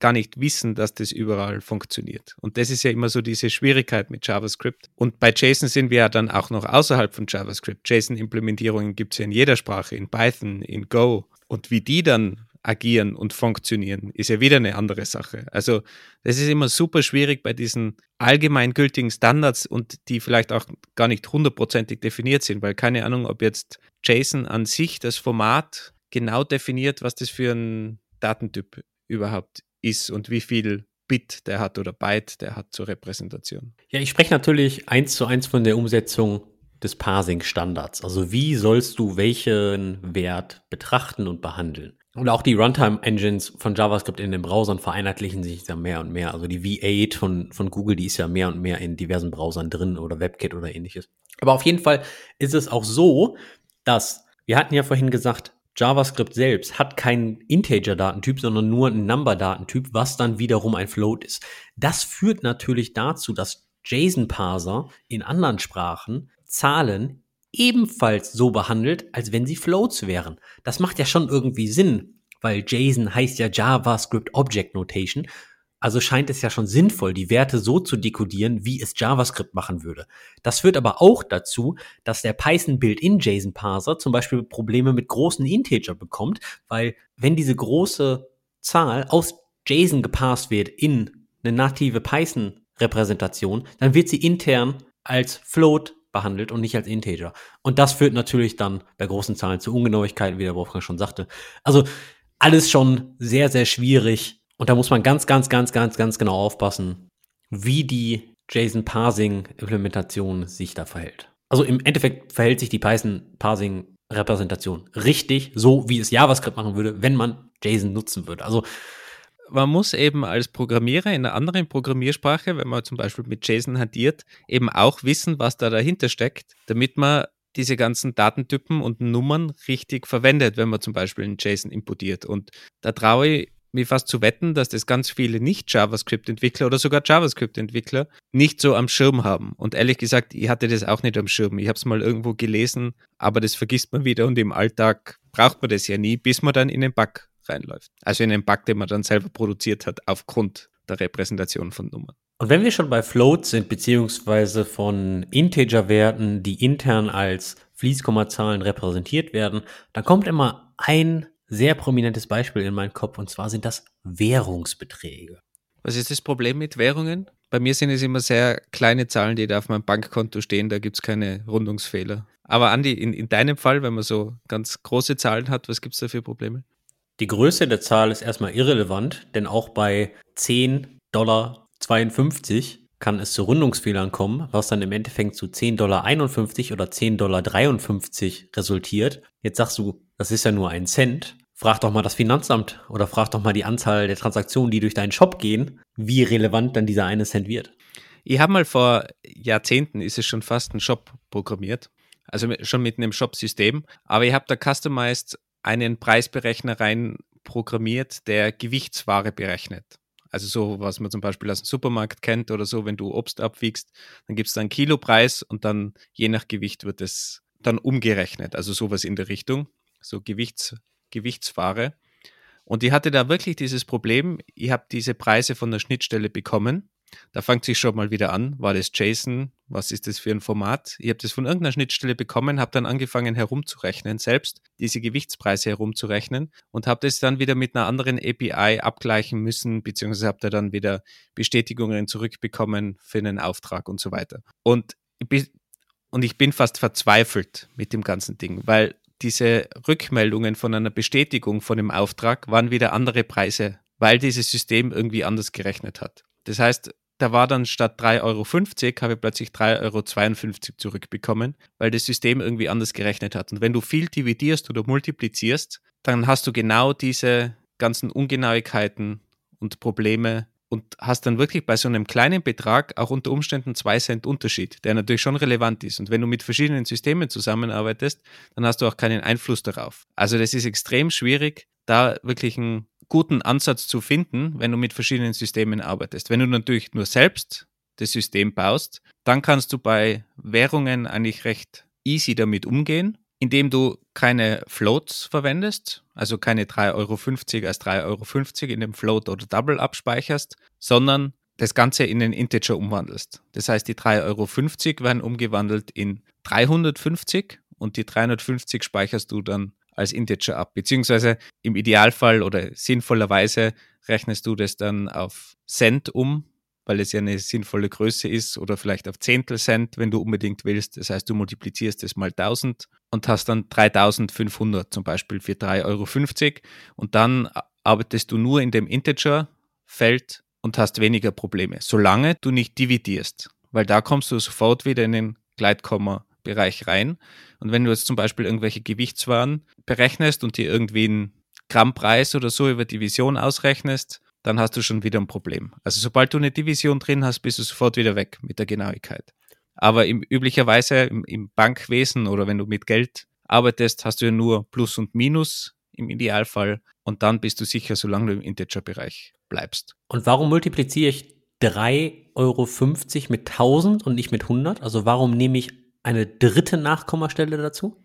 gar nicht wissen, dass das überall funktioniert. Und das ist ja immer so diese Schwierigkeit mit JavaScript. Und bei JSON sind wir ja dann auch noch außerhalb von JavaScript. JSON-Implementierungen gibt es ja in jeder Sprache, in Python, in Go. Und wie die dann agieren und funktionieren, ist ja wieder eine andere Sache. Also das ist immer super schwierig bei diesen allgemeingültigen Standards und die vielleicht auch gar nicht hundertprozentig definiert sind, weil keine Ahnung, ob jetzt JSON an sich das Format genau definiert, was das für ein Datentyp überhaupt ist und wie viel Bit der hat oder Byte der hat zur Repräsentation. Ja, ich spreche natürlich eins zu eins von der Umsetzung des Parsing-Standards. Also wie sollst du welchen Wert betrachten und behandeln? Und auch die Runtime-Engines von JavaScript in den Browsern vereinheitlichen sich da mehr und mehr. Also die V8 von, von Google, die ist ja mehr und mehr in diversen Browsern drin oder WebKit oder ähnliches. Aber auf jeden Fall ist es auch so, dass, wir hatten ja vorhin gesagt, JavaScript selbst hat keinen Integer-Datentyp, sondern nur einen Number-Datentyp, was dann wiederum ein Float ist. Das führt natürlich dazu, dass JSON-Parser in anderen Sprachen Zahlen ebenfalls so behandelt, als wenn sie Floats wären. Das macht ja schon irgendwie Sinn, weil JSON heißt ja JavaScript Object Notation. Also scheint es ja schon sinnvoll, die Werte so zu dekodieren, wie es JavaScript machen würde. Das führt aber auch dazu, dass der Python Built-in JSON Parser zum Beispiel Probleme mit großen Integer bekommt, weil wenn diese große Zahl aus JSON gepasst wird in eine native Python Repräsentation, dann wird sie intern als Float behandelt und nicht als Integer. Und das führt natürlich dann bei großen Zahlen zu Ungenauigkeiten, wie der Wolfgang schon sagte. Also alles schon sehr, sehr schwierig. Und da muss man ganz, ganz, ganz, ganz, ganz genau aufpassen, wie die JSON-Parsing-Implementation sich da verhält. Also im Endeffekt verhält sich die Python-Parsing-Repräsentation richtig, so wie es JavaScript machen würde, wenn man JSON nutzen würde. Also man muss eben als Programmierer in einer anderen Programmiersprache, wenn man zum Beispiel mit JSON hantiert, eben auch wissen, was da dahinter steckt, damit man diese ganzen Datentypen und Nummern richtig verwendet, wenn man zum Beispiel einen JSON importiert. Und da traue ich mir fast zu wetten, dass das ganz viele Nicht-JavaScript-Entwickler oder sogar JavaScript-Entwickler nicht so am Schirm haben. Und ehrlich gesagt, ich hatte das auch nicht am Schirm. Ich habe es mal irgendwo gelesen, aber das vergisst man wieder und im Alltag braucht man das ja nie, bis man dann in den Bug reinläuft. Also in den Bug, den man dann selber produziert hat, aufgrund der Repräsentation von Nummern. Und wenn wir schon bei Floats sind, beziehungsweise von Integer-Werten, die intern als Fließkommazahlen repräsentiert werden, dann kommt immer ein sehr prominentes Beispiel in meinen Kopf, und zwar sind das Währungsbeträge. Was ist das Problem mit Währungen? Bei mir sind es immer sehr kleine Zahlen, die da auf meinem Bankkonto stehen, da gibt es keine Rundungsfehler. Aber Andi, in, in deinem Fall, wenn man so ganz große Zahlen hat, was gibt es da für Probleme? Die Größe der Zahl ist erstmal irrelevant, denn auch bei 10,52 Dollar kann es zu Rundungsfehlern kommen, was dann im Endeffekt zu 10,51 Dollar oder 10,53 Dollar resultiert. Jetzt sagst du, das ist ja nur ein Cent. Frag doch mal das Finanzamt oder frag doch mal die Anzahl der Transaktionen, die durch deinen Shop gehen, wie relevant dann dieser eine Cent wird. Ich habe mal vor Jahrzehnten, ist es schon fast ein Shop programmiert, also schon mit einem Shop-System, aber ich habe da customized einen Preisberechner rein programmiert, der Gewichtsware berechnet. Also so, was man zum Beispiel aus dem Supermarkt kennt oder so, wenn du Obst abwiegst, dann gibt es da einen Kilopreis und dann je nach Gewicht wird es dann umgerechnet. Also sowas in der Richtung, so Gewichts, Gewichtsware. Und ich hatte da wirklich dieses Problem, ich habe diese Preise von der Schnittstelle bekommen da fängt sich schon mal wieder an. War das JSON? Was ist das für ein Format? Ich habe das von irgendeiner Schnittstelle bekommen, habe dann angefangen herumzurechnen, selbst diese Gewichtspreise herumzurechnen und habe das dann wieder mit einer anderen API abgleichen müssen, beziehungsweise habe da dann wieder Bestätigungen zurückbekommen für einen Auftrag und so weiter. Und ich bin, und ich bin fast verzweifelt mit dem ganzen Ding, weil diese Rückmeldungen von einer Bestätigung von dem Auftrag waren wieder andere Preise, weil dieses System irgendwie anders gerechnet hat. Das heißt, da war dann statt 3,50 Euro, habe ich plötzlich 3,52 Euro zurückbekommen, weil das System irgendwie anders gerechnet hat. Und wenn du viel dividierst oder multiplizierst, dann hast du genau diese ganzen Ungenauigkeiten und Probleme und hast dann wirklich bei so einem kleinen Betrag auch unter Umständen zwei Cent Unterschied, der natürlich schon relevant ist. Und wenn du mit verschiedenen Systemen zusammenarbeitest, dann hast du auch keinen Einfluss darauf. Also das ist extrem schwierig, da wirklich einen guten Ansatz zu finden, wenn du mit verschiedenen Systemen arbeitest. Wenn du natürlich nur selbst das System baust, dann kannst du bei Währungen eigentlich recht easy damit umgehen, indem du keine Floats verwendest, also keine 3,50 Euro als 3,50 Euro in dem Float oder Double abspeicherst, sondern das Ganze in einen Integer umwandelst. Das heißt, die 3,50 Euro werden umgewandelt in 350 und die 350 speicherst du dann als Integer ab. Beziehungsweise im Idealfall oder sinnvollerweise rechnest du das dann auf Cent um, weil es ja eine sinnvolle Größe ist oder vielleicht auf Zehntel Cent, wenn du unbedingt willst. Das heißt, du multiplizierst es mal 1000 und hast dann 3500 zum Beispiel für 3,50 Euro und dann arbeitest du nur in dem Integer-Feld und hast weniger Probleme, solange du nicht dividierst, weil da kommst du sofort wieder in den Gleitkomma Bereich rein. Und wenn du jetzt zum Beispiel irgendwelche Gewichtswaren berechnest und dir irgendwie einen Grammpreis oder so über Division ausrechnest, dann hast du schon wieder ein Problem. Also sobald du eine Division drin hast, bist du sofort wieder weg mit der Genauigkeit. Aber im, üblicherweise im, im Bankwesen oder wenn du mit Geld arbeitest, hast du ja nur Plus und Minus im Idealfall und dann bist du sicher, solange du im Integer-Bereich bleibst. Und warum multipliziere ich 3,50 Euro mit 1000 und nicht mit 100? Also warum nehme ich eine dritte Nachkommastelle dazu?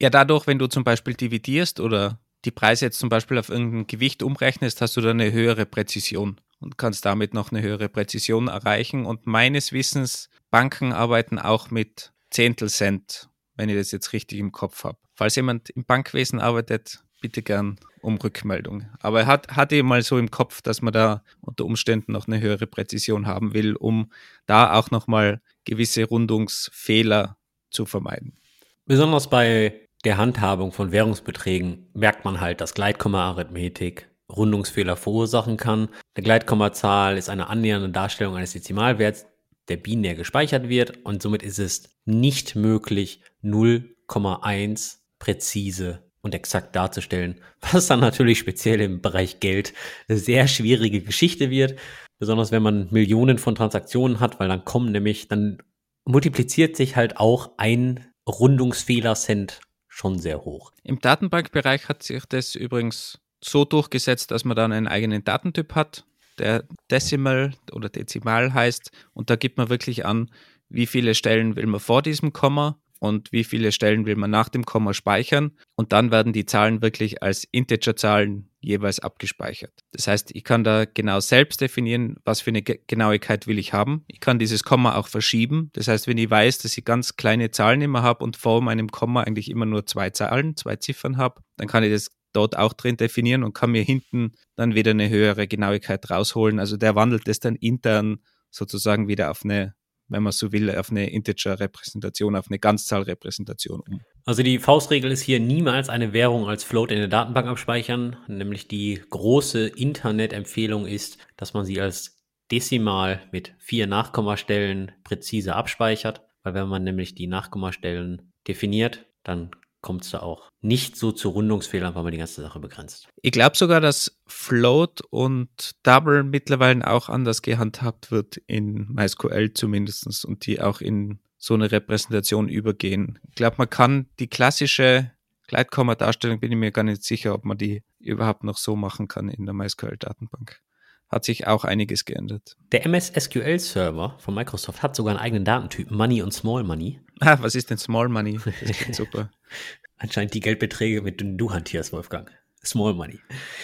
Ja, dadurch, wenn du zum Beispiel dividierst oder die Preise jetzt zum Beispiel auf irgendein Gewicht umrechnest, hast du dann eine höhere Präzision und kannst damit noch eine höhere Präzision erreichen. Und meines Wissens, Banken arbeiten auch mit Zehntelcent, wenn ich das jetzt richtig im Kopf habe. Falls jemand im Bankwesen arbeitet, bitte gern um Rückmeldung. Aber er hat, hatte mal so im Kopf, dass man da unter Umständen noch eine höhere Präzision haben will, um da auch nochmal gewisse Rundungsfehler zu vermeiden. Besonders bei der Handhabung von Währungsbeträgen merkt man halt, dass Gleitkomma-Arithmetik Rundungsfehler verursachen kann. Eine Gleitkommazahl ist eine annähernde Darstellung eines Dezimalwerts, der binär gespeichert wird und somit ist es nicht möglich, 0,1 präzise und exakt darzustellen, was dann natürlich speziell im Bereich Geld eine sehr schwierige Geschichte wird, besonders wenn man Millionen von Transaktionen hat, weil dann kommen nämlich, dann multipliziert sich halt auch ein Rundungsfehler-Cent schon sehr hoch. Im Datenbankbereich hat sich das übrigens so durchgesetzt, dass man dann einen eigenen Datentyp hat, der Decimal oder Dezimal heißt und da gibt man wirklich an, wie viele Stellen will man vor diesem Komma und wie viele Stellen will man nach dem Komma speichern. Und dann werden die Zahlen wirklich als Integerzahlen jeweils abgespeichert. Das heißt, ich kann da genau selbst definieren, was für eine Genauigkeit will ich haben. Ich kann dieses Komma auch verschieben. Das heißt, wenn ich weiß, dass ich ganz kleine Zahlen immer habe und vor meinem Komma eigentlich immer nur zwei Zahlen, zwei Ziffern habe, dann kann ich das dort auch drin definieren und kann mir hinten dann wieder eine höhere Genauigkeit rausholen. Also der wandelt das dann intern sozusagen wieder auf eine wenn man so will, auf eine Integer-Repräsentation, auf eine Ganzzahl-Repräsentation um. Also die Faustregel ist hier niemals eine Währung als Float in der Datenbank abspeichern, nämlich die große Internet-Empfehlung ist, dass man sie als Dezimal mit vier Nachkommastellen präzise abspeichert, weil wenn man nämlich die Nachkommastellen definiert, dann kommt es da auch nicht so zu Rundungsfehlern, weil man die ganze Sache begrenzt. Ich glaube sogar, dass Float und Double mittlerweile auch anders gehandhabt wird in MySQL zumindest und die auch in so eine Repräsentation übergehen. Ich glaube, man kann die klassische Gleitkomma-Darstellung, bin ich mir gar nicht sicher, ob man die überhaupt noch so machen kann in der MySQL-Datenbank. Hat sich auch einiges geändert. Der MS SQL Server von Microsoft hat sogar einen eigenen Datentyp, Money und Small Money. Ah, was ist denn Small Money? Das super. Anscheinend die Geldbeträge, mit denen du hantierst, Wolfgang. Small Money.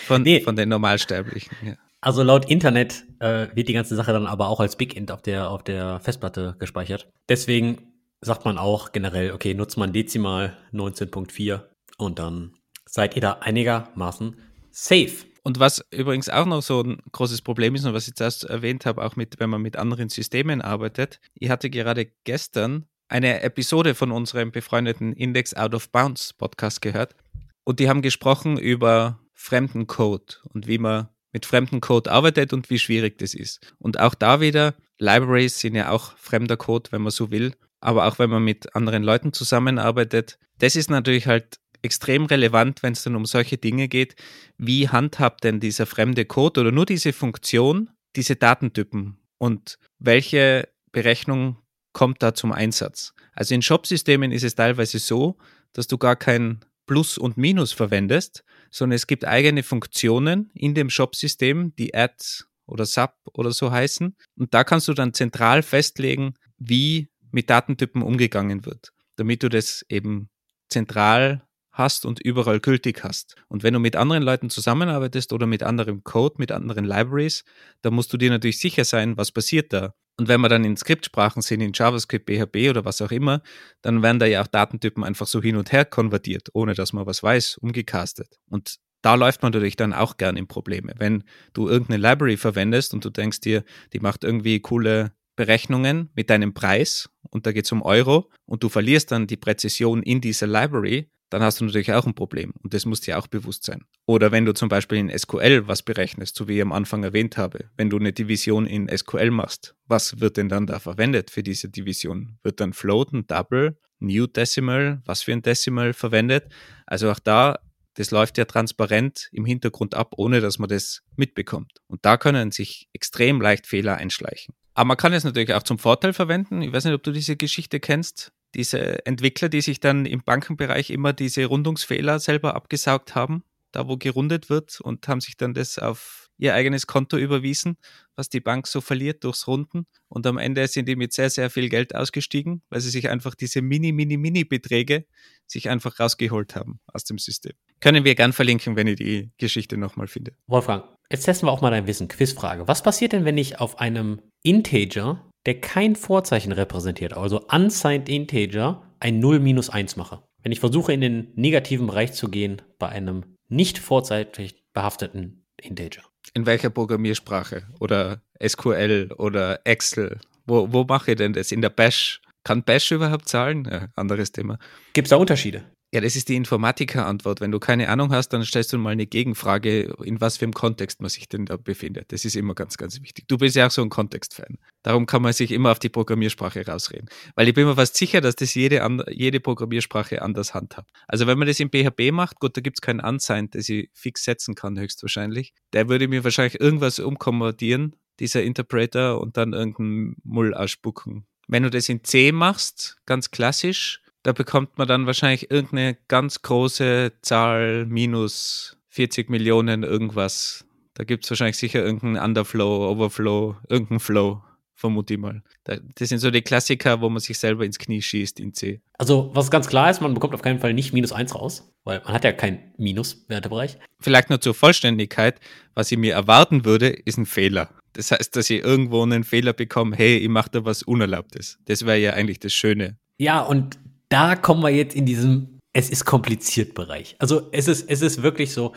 Von, nee. von den Normalsterblichen, ja. Also laut Internet äh, wird die ganze Sache dann aber auch als Big Int auf der, auf der Festplatte gespeichert. Deswegen sagt man auch generell, okay, nutzt man Dezimal 19.4 und dann seid ihr da einigermaßen safe. Und was übrigens auch noch so ein großes Problem ist und was ich zuerst erwähnt habe, auch mit, wenn man mit anderen Systemen arbeitet. Ich hatte gerade gestern eine Episode von unserem befreundeten Index Out of Bounds Podcast gehört. Und die haben gesprochen über Fremdencode und wie man mit Fremdencode arbeitet und wie schwierig das ist. Und auch da wieder, Libraries sind ja auch fremder Code, wenn man so will. Aber auch wenn man mit anderen Leuten zusammenarbeitet, das ist natürlich halt extrem relevant, wenn es dann um solche Dinge geht. Wie handhabt denn dieser fremde Code oder nur diese Funktion diese Datentypen und welche Berechnung kommt da zum Einsatz. Also in Shop-Systemen ist es teilweise so, dass du gar kein Plus und Minus verwendest, sondern es gibt eigene Funktionen in dem Shop-System, die Add oder Sub oder so heißen. Und da kannst du dann zentral festlegen, wie mit Datentypen umgegangen wird, damit du das eben zentral hast und überall gültig hast. Und wenn du mit anderen Leuten zusammenarbeitest oder mit anderem Code, mit anderen Libraries, dann musst du dir natürlich sicher sein, was passiert da. Und wenn wir dann in Skriptsprachen sind, in JavaScript, PHP oder was auch immer, dann werden da ja auch Datentypen einfach so hin und her konvertiert, ohne dass man was weiß, umgecastet. Und da läuft man natürlich dann auch gern in Probleme. Wenn du irgendeine Library verwendest und du denkst dir, die macht irgendwie coole Berechnungen mit deinem Preis und da geht es um Euro und du verlierst dann die Präzision in dieser Library, dann hast du natürlich auch ein Problem und das muss dir auch bewusst sein. Oder wenn du zum Beispiel in SQL was berechnest, so wie ich am Anfang erwähnt habe, wenn du eine Division in SQL machst, was wird denn dann da verwendet für diese Division? Wird dann Float, ein Double New Decimal, was für ein Decimal verwendet. Also auch da, das läuft ja transparent im Hintergrund ab, ohne dass man das mitbekommt. Und da können sich extrem leicht Fehler einschleichen. Aber man kann es natürlich auch zum Vorteil verwenden. Ich weiß nicht, ob du diese Geschichte kennst. Diese Entwickler, die sich dann im Bankenbereich immer diese Rundungsfehler selber abgesaugt haben, da wo gerundet wird und haben sich dann das auf ihr eigenes Konto überwiesen, was die Bank so verliert durchs Runden. Und am Ende sind die mit sehr, sehr viel Geld ausgestiegen, weil sie sich einfach diese mini, mini, mini Beträge sich einfach rausgeholt haben aus dem System. Können wir gern verlinken, wenn ihr die Geschichte nochmal findet. Wolfgang, jetzt testen wir auch mal dein Wissen. Quizfrage. Was passiert denn, wenn ich auf einem Integer, der kein Vorzeichen repräsentiert, also unsigned Integer, ein 0 minus 1 mache? Wenn ich versuche, in den negativen Bereich zu gehen bei einem nicht vorzeitig behafteten Integer. In welcher Programmiersprache? Oder SQL oder Excel? Wo, wo mache ich denn das? In der Bash? Kann Bash überhaupt zahlen? Ja, anderes Thema. Gibt es da Unterschiede? Ja, das ist die Informatiker-Antwort. Wenn du keine Ahnung hast, dann stellst du mal eine Gegenfrage, in was für einem Kontext man sich denn da befindet. Das ist immer ganz, ganz wichtig. Du bist ja auch so ein Kontextfan. Darum kann man sich immer auf die Programmiersprache rausreden. Weil ich bin mir fast sicher, dass das jede, jede Programmiersprache anders handhabt. Also wenn man das in PHP macht, gut, da gibt es keinen Unsigned, das ich fix setzen kann, höchstwahrscheinlich. Der würde mir wahrscheinlich irgendwas umkonvertieren, dieser Interpreter, und dann irgendeinen Mull ausspucken. Wenn du das in C machst, ganz klassisch, da bekommt man dann wahrscheinlich irgendeine ganz große Zahl minus 40 Millionen irgendwas. Da gibt es wahrscheinlich sicher irgendeinen Underflow, Overflow, irgendeinen Flow, vermute ich mal. Das sind so die Klassiker, wo man sich selber ins Knie schießt in C. Also, was ganz klar ist, man bekommt auf keinen Fall nicht minus 1 raus, weil man hat ja keinen Minus-Wertebereich. Vielleicht nur zur Vollständigkeit, was ich mir erwarten würde, ist ein Fehler. Das heißt, dass ich irgendwo einen Fehler bekomme, hey, ich mache da was Unerlaubtes. Das wäre ja eigentlich das Schöne. Ja, und da kommen wir jetzt in diesem, es ist kompliziert Bereich. Also es ist, es ist wirklich so,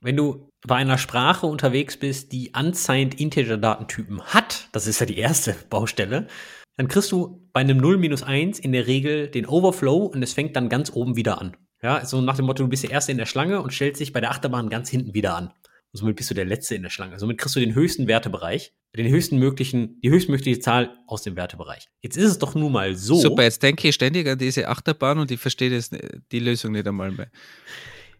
wenn du bei einer Sprache unterwegs bist, die unsigned Integer-Datentypen hat, das ist ja die erste Baustelle, dann kriegst du bei einem 0 minus 1 in der Regel den Overflow und es fängt dann ganz oben wieder an. Ja, so nach dem Motto, du bist der Erste in der Schlange und stellst dich bei der Achterbahn ganz hinten wieder an. Und somit bist du der Letzte in der Schlange. Somit kriegst du den höchsten Wertebereich, den höchsten möglichen, die höchstmögliche Zahl aus dem Wertebereich. Jetzt ist es doch nun mal so. Super, jetzt denke ich ständig an diese Achterbahn und ich verstehe das, die Lösung nicht einmal mehr.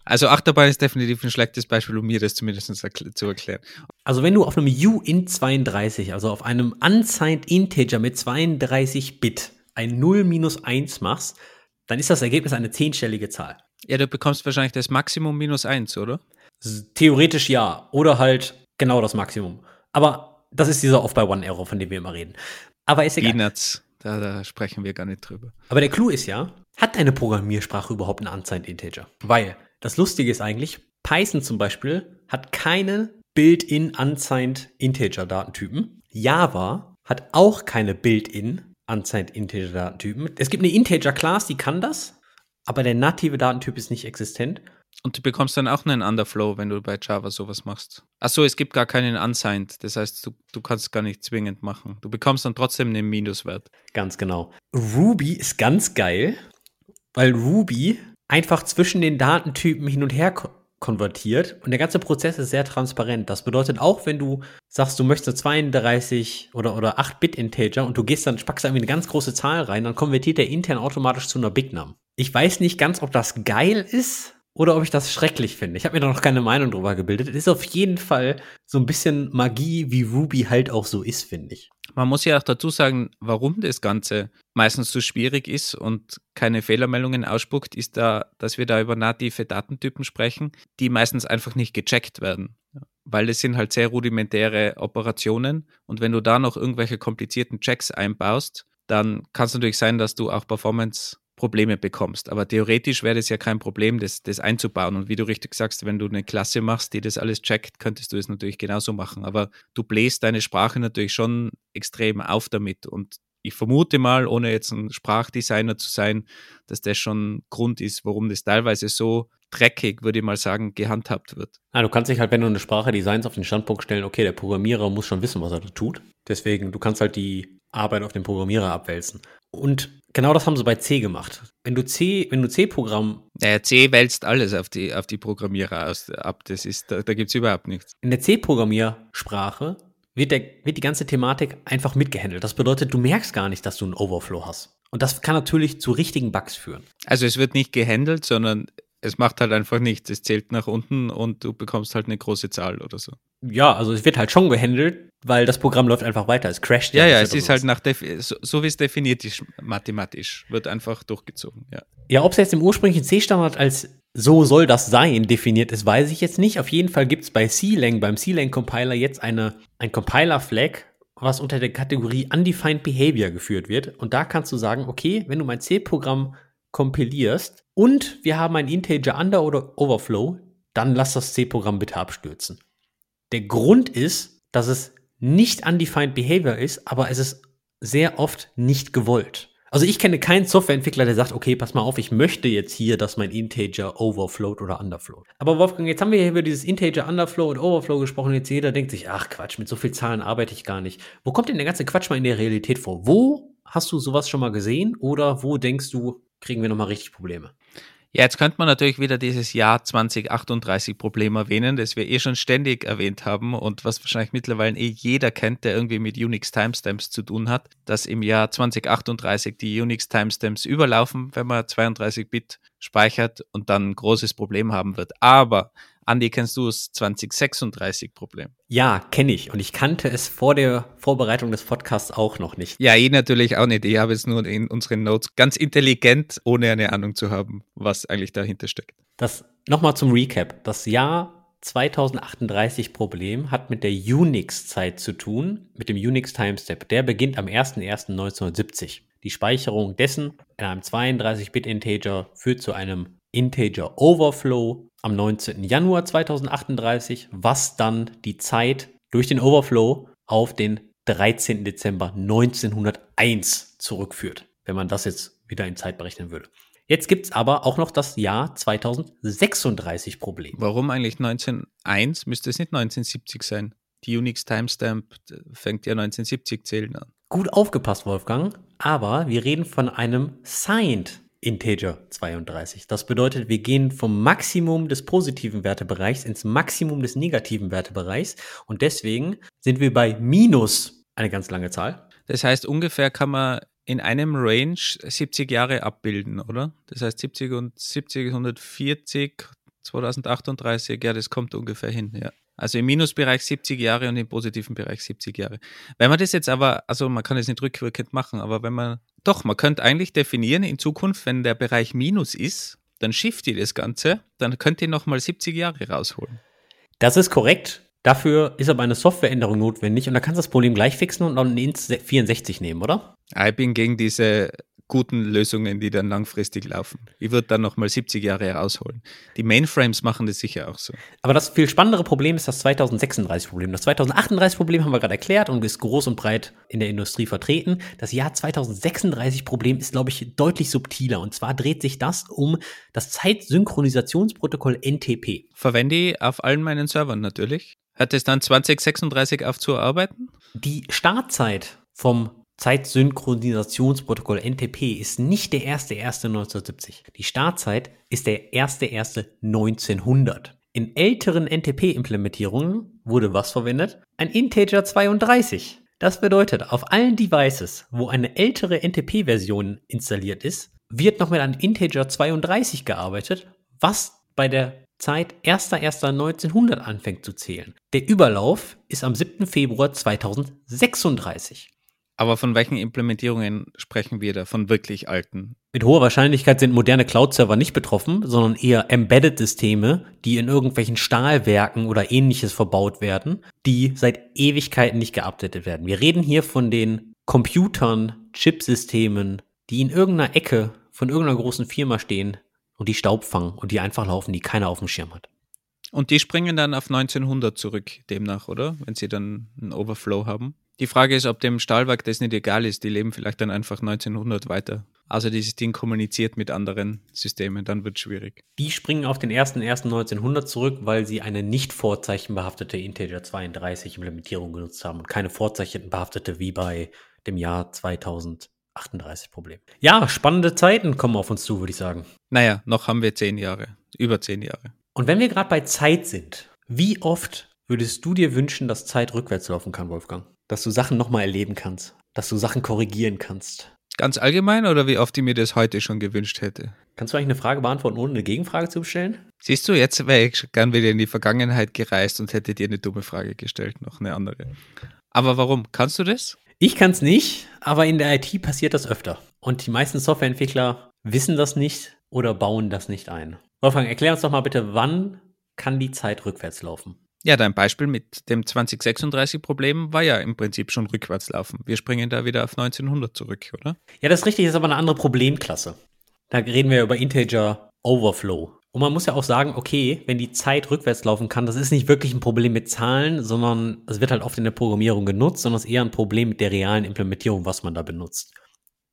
Also Achterbahn ist definitiv ein schlechtes Beispiel, um mir das zumindest zu erklären. Also wenn du auf einem UINT32, also auf einem unsigned Integer mit 32 Bit ein 0 minus 1 machst, dann ist das Ergebnis eine zehnstellige Zahl. Ja, du bekommst wahrscheinlich das Maximum minus 1, oder? Theoretisch ja. Oder halt genau das Maximum. Aber das ist dieser Off-by-One-Error, von dem wir immer reden. Aber ist egal. Peanuts, da, da sprechen wir gar nicht drüber. Aber der Clou ist ja, hat deine Programmiersprache überhaupt einen Unsigned Integer? Weil das Lustige ist eigentlich, Python zum Beispiel hat keine Built-in Unsigned Integer Datentypen. Java hat auch keine Built-in Unsigned Integer Datentypen. Es gibt eine Integer Class, die kann das, aber der native Datentyp ist nicht existent. Und du bekommst dann auch einen Underflow, wenn du bei Java sowas machst. Achso, es gibt gar keinen Unsigned. Das heißt, du, du kannst gar nicht zwingend machen. Du bekommst dann trotzdem einen Minuswert. Ganz genau. Ruby ist ganz geil, weil Ruby einfach zwischen den Datentypen hin und her konvertiert und der ganze Prozess ist sehr transparent. Das bedeutet auch, wenn du sagst, du möchtest 32 oder, oder 8-Bit-Integer und du gehst dann, packst da irgendwie eine ganz große Zahl rein, dann konvertiert der intern automatisch zu einer Big Num. Ich weiß nicht ganz, ob das geil ist, oder ob ich das schrecklich finde. Ich habe mir da noch keine Meinung drüber gebildet. Es ist auf jeden Fall so ein bisschen Magie, wie Ruby halt auch so ist, finde ich. Man muss ja auch dazu sagen, warum das Ganze meistens so schwierig ist und keine Fehlermeldungen ausspuckt, ist da, dass wir da über native Datentypen sprechen, die meistens einfach nicht gecheckt werden. Weil das sind halt sehr rudimentäre Operationen und wenn du da noch irgendwelche komplizierten Checks einbaust, dann kann es natürlich sein, dass du auch Performance Probleme bekommst. Aber theoretisch wäre das ja kein Problem, das, das einzubauen. Und wie du richtig sagst, wenn du eine Klasse machst, die das alles checkt, könntest du es natürlich genauso machen. Aber du bläst deine Sprache natürlich schon extrem auf damit. Und ich vermute mal, ohne jetzt ein Sprachdesigner zu sein, dass das schon Grund ist, warum das teilweise so dreckig, würde ich mal sagen, gehandhabt wird. Ah, du kannst dich halt, wenn du eine Sprache designst, auf den Standpunkt stellen, okay, der Programmierer muss schon wissen, was er da tut. Deswegen, du kannst halt die Arbeit auf den Programmierer abwälzen. Und genau das haben sie bei C gemacht. Wenn du C, wenn du C-Programm. Naja, C wälzt alles auf die, auf die Programmierer aus, ab. Das ist, da, da gibt es überhaupt nichts. In der C-Programmiersprache wird, der, wird die ganze Thematik einfach mitgehandelt. Das bedeutet, du merkst gar nicht, dass du einen Overflow hast. Und das kann natürlich zu richtigen Bugs führen. Also es wird nicht gehandelt, sondern es macht halt einfach nichts. Es zählt nach unten und du bekommst halt eine große Zahl oder so. Ja, also es wird halt schon gehandelt, weil das Programm läuft einfach weiter. Es crasht Ja, ja, nicht es ist halt nach so, so wie es definiert ist, mathematisch, wird einfach durchgezogen. Ja. Ja, ob es jetzt im ursprünglichen C-Standard als so soll das sein definiert ist, weiß ich jetzt nicht. Auf jeden Fall gibt es bei C-Lang, beim C-Lang-Compiler jetzt eine, ein Compiler-Flag, was unter der Kategorie Undefined Behavior geführt wird. Und da kannst du sagen, okay, wenn du mein C-Programm kompilierst und wir haben ein Integer Under oder Overflow, dann lass das C-Programm bitte abstürzen. Der Grund ist, dass es nicht undefined behavior ist, aber es ist sehr oft nicht gewollt. Also ich kenne keinen Softwareentwickler, der sagt, okay, pass mal auf, ich möchte jetzt hier, dass mein Integer overflowt oder underflowt. Aber Wolfgang, jetzt haben wir hier über dieses Integer underflow und overflow gesprochen. Jetzt jeder denkt sich, ach Quatsch, mit so viel Zahlen arbeite ich gar nicht. Wo kommt denn der ganze Quatsch mal in der Realität vor? Wo hast du sowas schon mal gesehen oder wo denkst du, kriegen wir nochmal richtig Probleme? Ja, jetzt könnte man natürlich wieder dieses Jahr 2038 Problem erwähnen, das wir eh schon ständig erwähnt haben und was wahrscheinlich mittlerweile eh jeder kennt, der irgendwie mit Unix Timestamps zu tun hat, dass im Jahr 2038 die Unix Timestamps überlaufen, wenn man 32 Bit speichert und dann ein großes Problem haben wird. Aber Andi, kennst du das 2036-Problem? Ja, kenne ich. Und ich kannte es vor der Vorbereitung des Podcasts auch noch nicht. Ja, ich natürlich auch nicht. Ich habe es nur in unseren Notes ganz intelligent, ohne eine Ahnung zu haben, was eigentlich dahinter steckt. Das nochmal zum Recap. Das Jahr 2038 Problem hat mit der Unix-Zeit zu tun, mit dem Unix Timestamp. Der beginnt am 01.01.1970. Die Speicherung dessen in einem 32-Bit-Integer führt zu einem Integer Overflow am 19. Januar 2038, was dann die Zeit durch den Overflow auf den 13. Dezember 1901 zurückführt, wenn man das jetzt wieder in Zeit berechnen würde. Jetzt gibt es aber auch noch das Jahr 2036 Problem. Warum eigentlich 1901? Müsste es nicht 1970 sein? Die Unix Timestamp fängt ja 1970 zählen an. Gut aufgepasst, Wolfgang, aber wir reden von einem Signed Integer 32. Das bedeutet, wir gehen vom Maximum des positiven Wertebereichs ins Maximum des negativen Wertebereichs und deswegen sind wir bei minus eine ganz lange Zahl. Das heißt, ungefähr kann man in einem Range 70 Jahre abbilden, oder? Das heißt 70 und 70, 140, 2038, ja, das kommt ungefähr hin, ja. Also im Minusbereich 70 Jahre und im positiven Bereich 70 Jahre. Wenn man das jetzt aber, also man kann es nicht rückwirkend machen, aber wenn man, doch, man könnte eigentlich definieren in Zukunft, wenn der Bereich Minus ist, dann shift ihr das Ganze, dann könnt ihr nochmal 70 Jahre rausholen. Das ist korrekt. Dafür ist aber eine Softwareänderung notwendig und da kannst du das Problem gleich fixen und dann ins 64 nehmen, oder? Ich bin gegen diese guten Lösungen, die dann langfristig laufen. Ich würde dann nochmal 70 Jahre herausholen. Die Mainframes machen das sicher auch so. Aber das viel spannendere Problem ist das 2036-Problem. Das 2038-Problem haben wir gerade erklärt und ist groß und breit in der Industrie vertreten. Das Jahr 2036-Problem ist, glaube ich, deutlich subtiler. Und zwar dreht sich das um das Zeitsynchronisationsprotokoll NTP. Verwende ich auf allen meinen Servern natürlich. Hat es dann 2036 aufzuarbeiten? Die Startzeit vom Zeitsynchronisationsprotokoll NTP ist nicht der 1.1.1970. Die Startzeit ist der 1.1.1900. In älteren NTP-Implementierungen wurde was verwendet? Ein Integer 32. Das bedeutet, auf allen Devices, wo eine ältere NTP-Version installiert ist, wird noch mit einem Integer 32 gearbeitet, was bei der Zeit 1.1.1900 anfängt zu zählen. Der Überlauf ist am 7. Februar 2036. Aber von welchen Implementierungen sprechen wir da? Von wirklich alten? Mit hoher Wahrscheinlichkeit sind moderne Cloud-Server nicht betroffen, sondern eher Embedded-Systeme, die in irgendwelchen Stahlwerken oder ähnliches verbaut werden, die seit Ewigkeiten nicht geupdatet werden. Wir reden hier von den Computern, Chipsystemen, die in irgendeiner Ecke von irgendeiner großen Firma stehen und die Staub fangen und die einfach laufen, die keiner auf dem Schirm hat. Und die springen dann auf 1900 zurück, demnach, oder? Wenn sie dann einen Overflow haben. Die Frage ist, ob dem Stahlwerk das nicht egal ist. Die leben vielleicht dann einfach 1900 weiter. Also dieses Ding kommuniziert mit anderen Systemen, dann wird es schwierig. Die springen auf den 01.01.1900 zurück, weil sie eine nicht vorzeichenbehaftete Integer 32 Implementierung genutzt haben und keine vorzeichenbehaftete wie bei dem Jahr 2038 Problem. Ja, spannende Zeiten kommen auf uns zu, würde ich sagen. Naja, noch haben wir zehn Jahre, über zehn Jahre. Und wenn wir gerade bei Zeit sind, wie oft würdest du dir wünschen, dass Zeit rückwärts laufen kann, Wolfgang? Dass du Sachen nochmal erleben kannst, dass du Sachen korrigieren kannst. Ganz allgemein oder wie oft ich mir das heute schon gewünscht hätte? Kannst du eigentlich eine Frage beantworten, ohne eine Gegenfrage zu stellen? Siehst du, jetzt wäre ich gern wieder in die Vergangenheit gereist und hätte dir eine dumme Frage gestellt, noch eine andere. Aber warum? Kannst du das? Ich kann es nicht, aber in der IT passiert das öfter. Und die meisten Softwareentwickler wissen das nicht oder bauen das nicht ein. Wolfgang, erklär uns doch mal bitte, wann kann die Zeit rückwärts laufen? Ja, dein Beispiel mit dem 2036-Problem war ja im Prinzip schon rückwärts laufen. Wir springen da wieder auf 1900 zurück, oder? Ja, das ist richtig, ist aber eine andere Problemklasse. Da reden wir über Integer Overflow. Und man muss ja auch sagen, okay, wenn die Zeit rückwärts laufen kann, das ist nicht wirklich ein Problem mit Zahlen, sondern es wird halt oft in der Programmierung genutzt, sondern es ist eher ein Problem mit der realen Implementierung, was man da benutzt.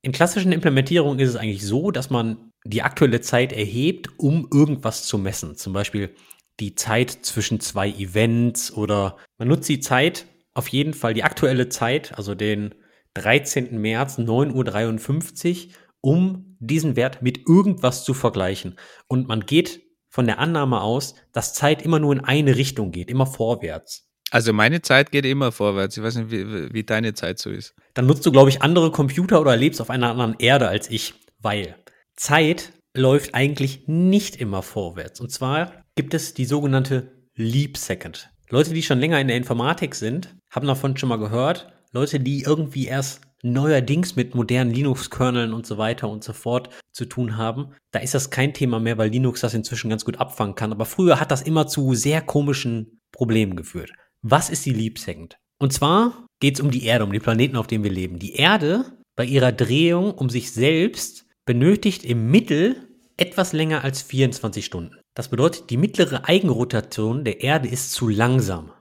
In klassischen Implementierungen ist es eigentlich so, dass man die aktuelle Zeit erhebt, um irgendwas zu messen. Zum Beispiel die Zeit zwischen zwei Events oder man nutzt die Zeit, auf jeden Fall die aktuelle Zeit, also den 13. März 9.53 Uhr, um diesen Wert mit irgendwas zu vergleichen. Und man geht von der Annahme aus, dass Zeit immer nur in eine Richtung geht, immer vorwärts. Also meine Zeit geht immer vorwärts. Ich weiß nicht, wie, wie deine Zeit so ist. Dann nutzt du, glaube ich, andere Computer oder lebst auf einer anderen Erde als ich, weil Zeit läuft eigentlich nicht immer vorwärts. Und zwar gibt es die sogenannte Leap Second. Leute, die schon länger in der Informatik sind, haben davon schon mal gehört. Leute, die irgendwie erst neuerdings mit modernen Linux-Kerneln und so weiter und so fort zu tun haben, da ist das kein Thema mehr, weil Linux das inzwischen ganz gut abfangen kann. Aber früher hat das immer zu sehr komischen Problemen geführt. Was ist die Leap Second? Und zwar geht es um die Erde, um den Planeten, auf dem wir leben. Die Erde bei ihrer Drehung um sich selbst benötigt im Mittel etwas länger als 24 Stunden. Das bedeutet, die mittlere Eigenrotation der Erde ist zu langsam.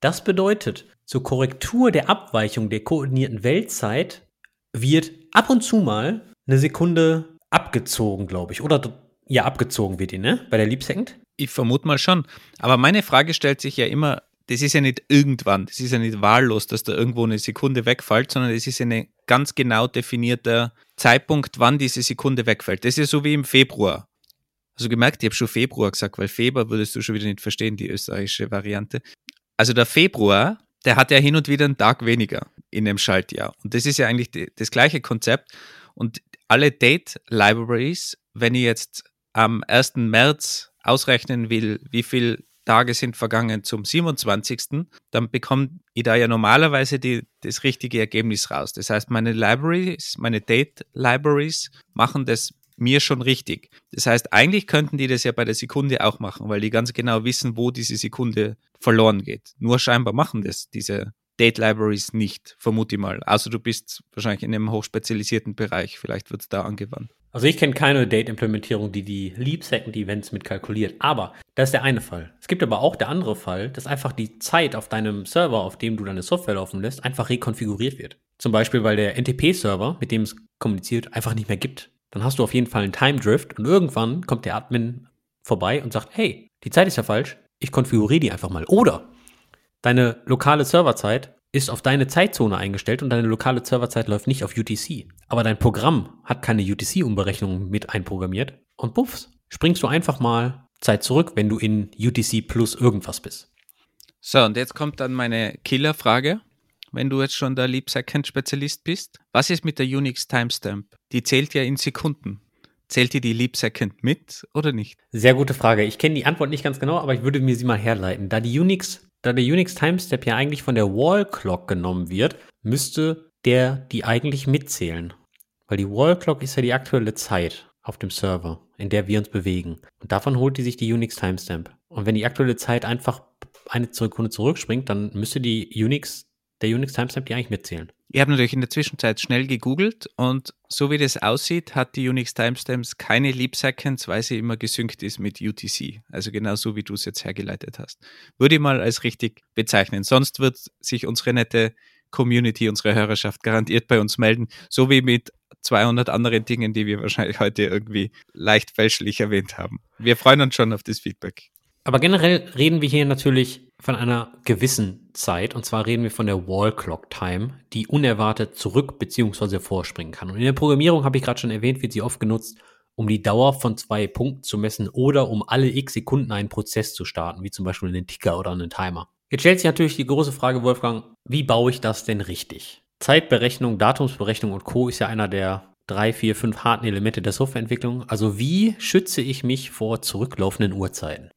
Das bedeutet, zur Korrektur der Abweichung der koordinierten Weltzeit wird ab und zu mal eine Sekunde abgezogen, glaube ich. Oder ja, abgezogen wird die, ne? Bei der Leap Second? Ich vermute mal schon. Aber meine Frage stellt sich ja immer, das ist ja nicht irgendwann, das ist ja nicht wahllos, dass da irgendwo eine Sekunde wegfällt, sondern es ist ein ganz genau definierter Zeitpunkt, wann diese Sekunde wegfällt. Das ist ja so wie im Februar. Also gemerkt, ich habe schon Februar gesagt, weil Februar würdest du schon wieder nicht verstehen, die österreichische Variante. Also der Februar, der hat ja hin und wieder einen Tag weniger in dem Schaltjahr. Und das ist ja eigentlich die, das gleiche Konzept. Und alle Date Libraries, wenn ich jetzt am 1. März ausrechnen will, wie viele Tage sind vergangen zum 27., dann bekomme ich da ja normalerweise die, das richtige Ergebnis raus. Das heißt, meine Libraries, meine Date Libraries machen das mir schon richtig. Das heißt, eigentlich könnten die das ja bei der Sekunde auch machen, weil die ganz genau wissen, wo diese Sekunde verloren geht. Nur scheinbar machen das diese Date Libraries nicht, vermute ich mal. Also du bist wahrscheinlich in einem hochspezialisierten Bereich, vielleicht wird es da angewandt. Also ich kenne keine Date-Implementierung, die die Leap-Second-Events mit kalkuliert. Aber das ist der eine Fall. Es gibt aber auch der andere Fall, dass einfach die Zeit auf deinem Server, auf dem du deine Software laufen lässt, einfach rekonfiguriert wird. Zum Beispiel, weil der NTP-Server, mit dem es kommuniziert, einfach nicht mehr gibt. Dann hast du auf jeden Fall einen Time Drift und irgendwann kommt der Admin vorbei und sagt, hey, die Zeit ist ja falsch, ich konfiguriere die einfach mal. Oder deine lokale Serverzeit ist auf deine Zeitzone eingestellt und deine lokale Serverzeit läuft nicht auf UTC. Aber dein Programm hat keine UTC-Umberechnung mit einprogrammiert und puffs, springst du einfach mal Zeit zurück, wenn du in UTC plus irgendwas bist. So, und jetzt kommt dann meine Killerfrage. Wenn du jetzt schon der Leap Second Spezialist bist, was ist mit der Unix Timestamp? Die zählt ja in Sekunden. Zählt dir die Leap Second mit oder nicht? Sehr gute Frage. Ich kenne die Antwort nicht ganz genau, aber ich würde mir sie mal herleiten. Da die Unix, da der Unix Timestamp ja eigentlich von der Wall Clock genommen wird, müsste der die eigentlich mitzählen. Weil die Wall Clock ist ja die aktuelle Zeit auf dem Server, in der wir uns bewegen. Und davon holt die sich die Unix Timestamp. Und wenn die aktuelle Zeit einfach eine Sekunde zurückspringt, dann müsste die Unix, der Unix Timestamp die eigentlich mitzählen. Ich habe natürlich in der Zwischenzeit schnell gegoogelt und so wie das aussieht, hat die Unix Timestamps keine Leap Seconds, weil sie immer gesynkt ist mit UTC. Also genau so, wie du es jetzt hergeleitet hast. Würde ich mal als richtig bezeichnen. Sonst wird sich unsere nette Community, unsere Hörerschaft garantiert bei uns melden, so wie mit 200 anderen Dingen, die wir wahrscheinlich heute irgendwie leicht fälschlich erwähnt haben. Wir freuen uns schon auf das Feedback. Aber generell reden wir hier natürlich von einer gewissen Zeit, und zwar reden wir von der Wall Clock Time, die unerwartet zurück bzw. vorspringen kann. Und in der Programmierung habe ich gerade schon erwähnt, wird sie oft genutzt, um die Dauer von zwei Punkten zu messen oder um alle x Sekunden einen Prozess zu starten, wie zum Beispiel einen Ticker oder einen Timer. Jetzt stellt sich natürlich die große Frage, Wolfgang, wie baue ich das denn richtig? Zeitberechnung, Datumsberechnung und Co. ist ja einer der drei, vier, fünf harten Elemente der Softwareentwicklung. Also wie schütze ich mich vor zurücklaufenden Uhrzeiten?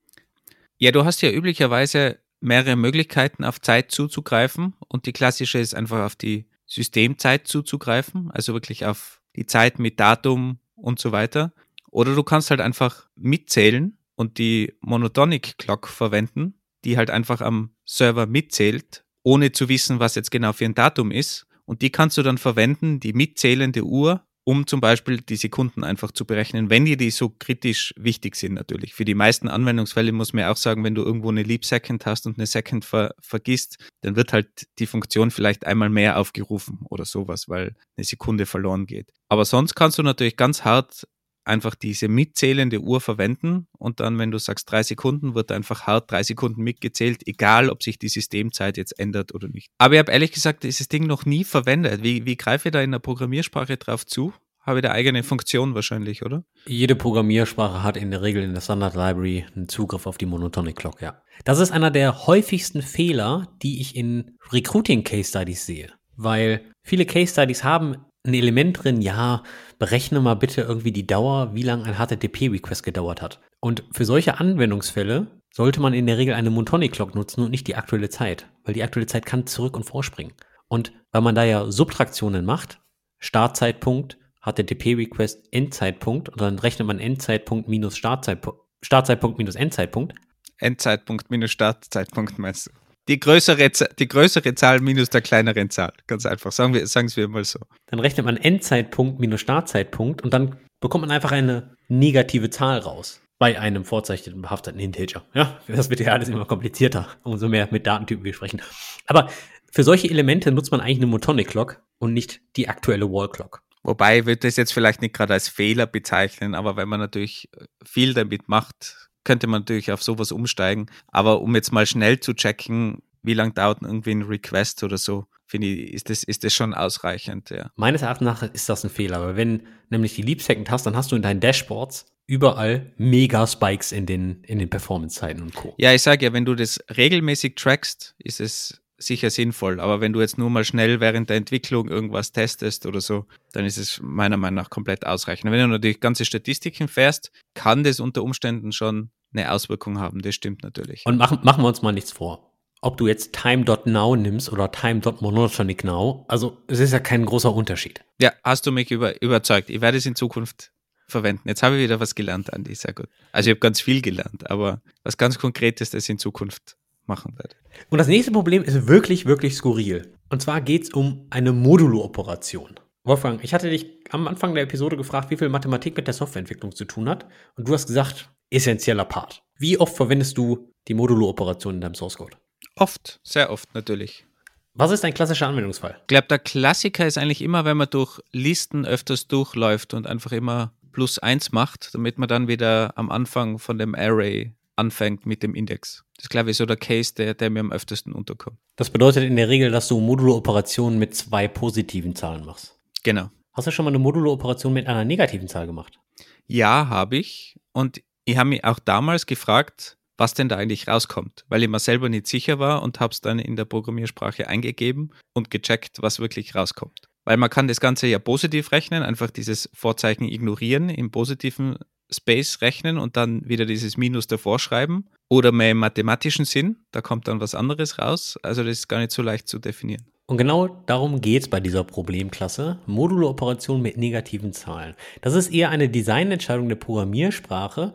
Ja, du hast ja üblicherweise mehrere Möglichkeiten, auf Zeit zuzugreifen und die klassische ist einfach auf die Systemzeit zuzugreifen, also wirklich auf die Zeit mit Datum und so weiter. Oder du kannst halt einfach mitzählen und die Monotonic Clock verwenden, die halt einfach am Server mitzählt, ohne zu wissen, was jetzt genau für ein Datum ist. Und die kannst du dann verwenden, die mitzählende Uhr, um zum Beispiel die Sekunden einfach zu berechnen, wenn dir die so kritisch wichtig sind natürlich. Für die meisten Anwendungsfälle muss man auch sagen, wenn du irgendwo eine Leap Second hast und eine Second ver vergisst, dann wird halt die Funktion vielleicht einmal mehr aufgerufen oder sowas, weil eine Sekunde verloren geht. Aber sonst kannst du natürlich ganz hart einfach diese mitzählende Uhr verwenden und dann, wenn du sagst drei Sekunden, wird einfach hart drei Sekunden mitgezählt, egal ob sich die Systemzeit jetzt ändert oder nicht. Aber ich habe ehrlich gesagt dieses Ding noch nie verwendet. Wie, wie greife ich da in der Programmiersprache drauf zu? Habe ich da eigene Funktion wahrscheinlich, oder? Jede Programmiersprache hat in der Regel in der Standard Library einen Zugriff auf die Monotonic Clock, ja. Das ist einer der häufigsten Fehler, die ich in Recruiting Case Studies sehe. Weil viele Case Studies haben ein Element drin, ja, berechne mal bitte irgendwie die Dauer, wie lange ein HTTP-Request gedauert hat. Und für solche Anwendungsfälle sollte man in der Regel eine Montonic Clock nutzen und nicht die aktuelle Zeit, weil die aktuelle Zeit kann zurück und vorspringen. Und weil man da ja Subtraktionen macht, Startzeitpunkt, HTTP-Request, Endzeitpunkt, und dann rechnet man Endzeitpunkt minus Startzeitpunkt, Startzeitpunkt minus Endzeitpunkt. Endzeitpunkt minus Startzeitpunkt meinst du? Die größere, die größere Zahl minus der kleineren Zahl. Ganz einfach. Sagen wir, sagen wir mal so. Dann rechnet man Endzeitpunkt minus Startzeitpunkt und dann bekommt man einfach eine negative Zahl raus. Bei einem vorzeichneten behafteten Integer. Ja, das wird ja alles immer komplizierter, umso mehr mit Datentypen wir sprechen. Aber für solche Elemente nutzt man eigentlich eine Motonic Clock und nicht die aktuelle Wall Clock. Wobei ich würde das jetzt vielleicht nicht gerade als Fehler bezeichnen, aber wenn man natürlich viel damit macht, könnte man natürlich auf sowas umsteigen. Aber um jetzt mal schnell zu checken, wie lange dauert irgendwie ein Request oder so, finde ich, ist das, ist das schon ausreichend, ja. Meines Erachtens nach ist das ein Fehler, weil wenn nämlich die Leap Second hast, dann hast du in deinen Dashboards überall mega Spikes in den, in den Performance-Zeiten und Co. Ja, ich sage ja, wenn du das regelmäßig trackst, ist es sicher sinnvoll. Aber wenn du jetzt nur mal schnell während der Entwicklung irgendwas testest oder so, dann ist es meiner Meinung nach komplett ausreichend. Wenn du natürlich ganze Statistiken fährst, kann das unter Umständen schon eine Auswirkung haben. Das stimmt natürlich. Und machen, machen wir uns mal nichts vor. Ob du jetzt time.now nimmst oder time.monotonic now, also es ist ja kein großer Unterschied. Ja, hast du mich über, überzeugt. Ich werde es in Zukunft verwenden. Jetzt habe ich wieder was gelernt, Andi, sehr gut. Also ich habe ganz viel gelernt, aber was ganz Konkretes, das in Zukunft machen werde. Und das nächste Problem ist wirklich, wirklich skurril. Und zwar geht es um eine Modulo-Operation. Wolfgang, ich hatte dich am Anfang der Episode gefragt, wie viel Mathematik mit der Softwareentwicklung zu tun hat. Und du hast gesagt, essentieller Part. Wie oft verwendest du die Modulo-Operation in deinem Source Code? Oft, sehr oft natürlich. Was ist ein klassischer Anwendungsfall? Ich glaube, der Klassiker ist eigentlich immer, wenn man durch Listen öfters durchläuft und einfach immer plus eins macht, damit man dann wieder am Anfang von dem Array anfängt mit dem Index. Das ist, glaube ich, so der Case, der, der mir am öftesten unterkommt. Das bedeutet in der Regel, dass du Modulo-Operationen mit zwei positiven Zahlen machst. Genau. Hast du schon mal eine Modulo-Operation mit einer negativen Zahl gemacht? Ja, habe ich. Und ich habe mich auch damals gefragt, was denn da eigentlich rauskommt, weil ich mir selber nicht sicher war und habe es dann in der Programmiersprache eingegeben und gecheckt, was wirklich rauskommt. Weil man kann das Ganze ja positiv rechnen, einfach dieses Vorzeichen ignorieren, im positiven Space rechnen und dann wieder dieses Minus davor schreiben. Oder mehr im mathematischen Sinn, da kommt dann was anderes raus. Also das ist gar nicht so leicht zu definieren. Und genau darum geht es bei dieser Problemklasse. Modulo-Operation mit negativen Zahlen. Das ist eher eine Designentscheidung der Programmiersprache,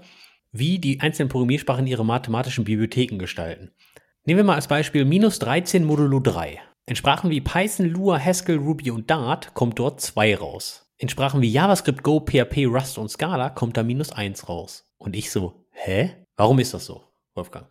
wie die einzelnen Programmiersprachen ihre mathematischen Bibliotheken gestalten. Nehmen wir mal als Beispiel minus 13 modulo 3. In Sprachen wie Python, Lua, Haskell, Ruby und Dart kommt dort 2 raus. In Sprachen wie JavaScript, Go, PHP, Rust und Scala kommt da minus 1 raus. Und ich so, hä? Warum ist das so, Wolfgang?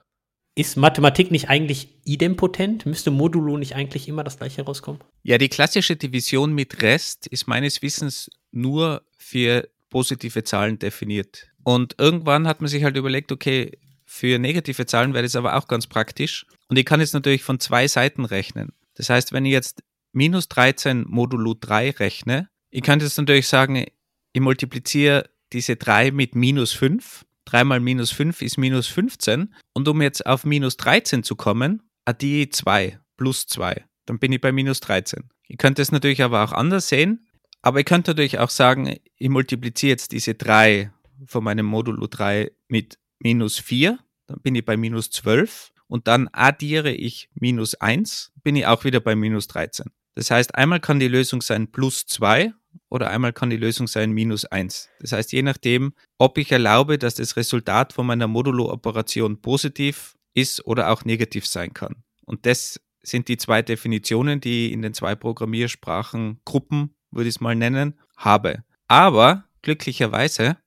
Ist Mathematik nicht eigentlich idempotent? Müsste Modulo nicht eigentlich immer das gleiche rauskommen? Ja, die klassische Division mit Rest ist meines Wissens nur für positive Zahlen definiert. Und irgendwann hat man sich halt überlegt, okay, für negative Zahlen wäre das aber auch ganz praktisch. Und ich kann jetzt natürlich von zwei Seiten rechnen. Das heißt, wenn ich jetzt minus 13 modulo 3 rechne, ich könnte jetzt natürlich sagen, ich multipliziere diese 3 mit minus 5 3 mal minus 5 ist minus 15. Und um jetzt auf minus 13 zu kommen, addiere ich 2 plus 2. Dann bin ich bei minus 13. Ihr könnt es natürlich aber auch anders sehen. Aber ihr könnt natürlich auch sagen, ich multipliziere jetzt diese 3 von meinem Modulo 3 mit minus 4, dann bin ich bei minus 12 und dann addiere ich minus 1, bin ich auch wieder bei minus 13. Das heißt, einmal kann die Lösung sein plus 2 oder einmal kann die Lösung sein minus 1. Das heißt, je nachdem, ob ich erlaube, dass das Resultat von meiner Modulo-Operation positiv ist oder auch negativ sein kann. Und das sind die zwei Definitionen, die in den zwei Programmiersprachen Gruppen, würde ich es mal nennen, habe. Aber glücklicherweise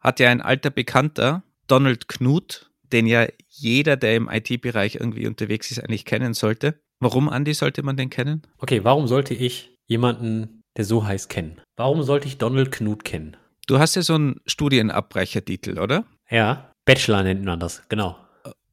hat ja ein alter Bekannter, Donald Knuth, den ja jeder, der im IT-Bereich irgendwie unterwegs ist, eigentlich kennen sollte. Warum, Andy, sollte man den kennen? Okay, warum sollte ich jemanden, der so heißt, kennen? Warum sollte ich Donald Knuth kennen? Du hast ja so einen Studienabbrechertitel, oder? Ja, Bachelor nennt man das, genau.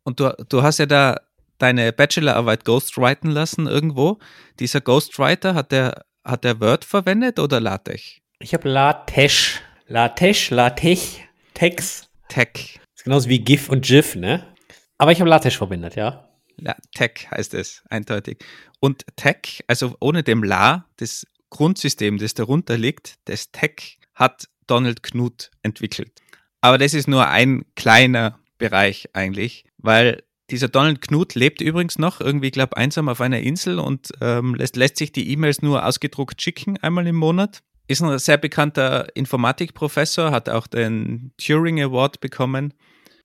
Und du, du hast ja da deine Bachelorarbeit ghostwriten lassen irgendwo. Dieser Ghostwriter, hat der, hat der Word verwendet oder LaTeX? Ich habe LaTeX. LaTeX, LaTeX, Tex. Tech. Ist genauso wie GIF und GIF, ne? Aber ich habe LaTeX verwendet, ja. Ja, Tech heißt es, eindeutig. Und Tech, also ohne dem La, das Grundsystem, das darunter liegt, das Tech hat Donald Knuth entwickelt. Aber das ist nur ein kleiner Bereich eigentlich, weil dieser Donald Knuth lebt übrigens noch irgendwie, glaube einsam auf einer Insel und ähm, lässt, lässt sich die E-Mails nur ausgedruckt schicken, einmal im Monat. Ist ein sehr bekannter Informatikprofessor, hat auch den Turing Award bekommen.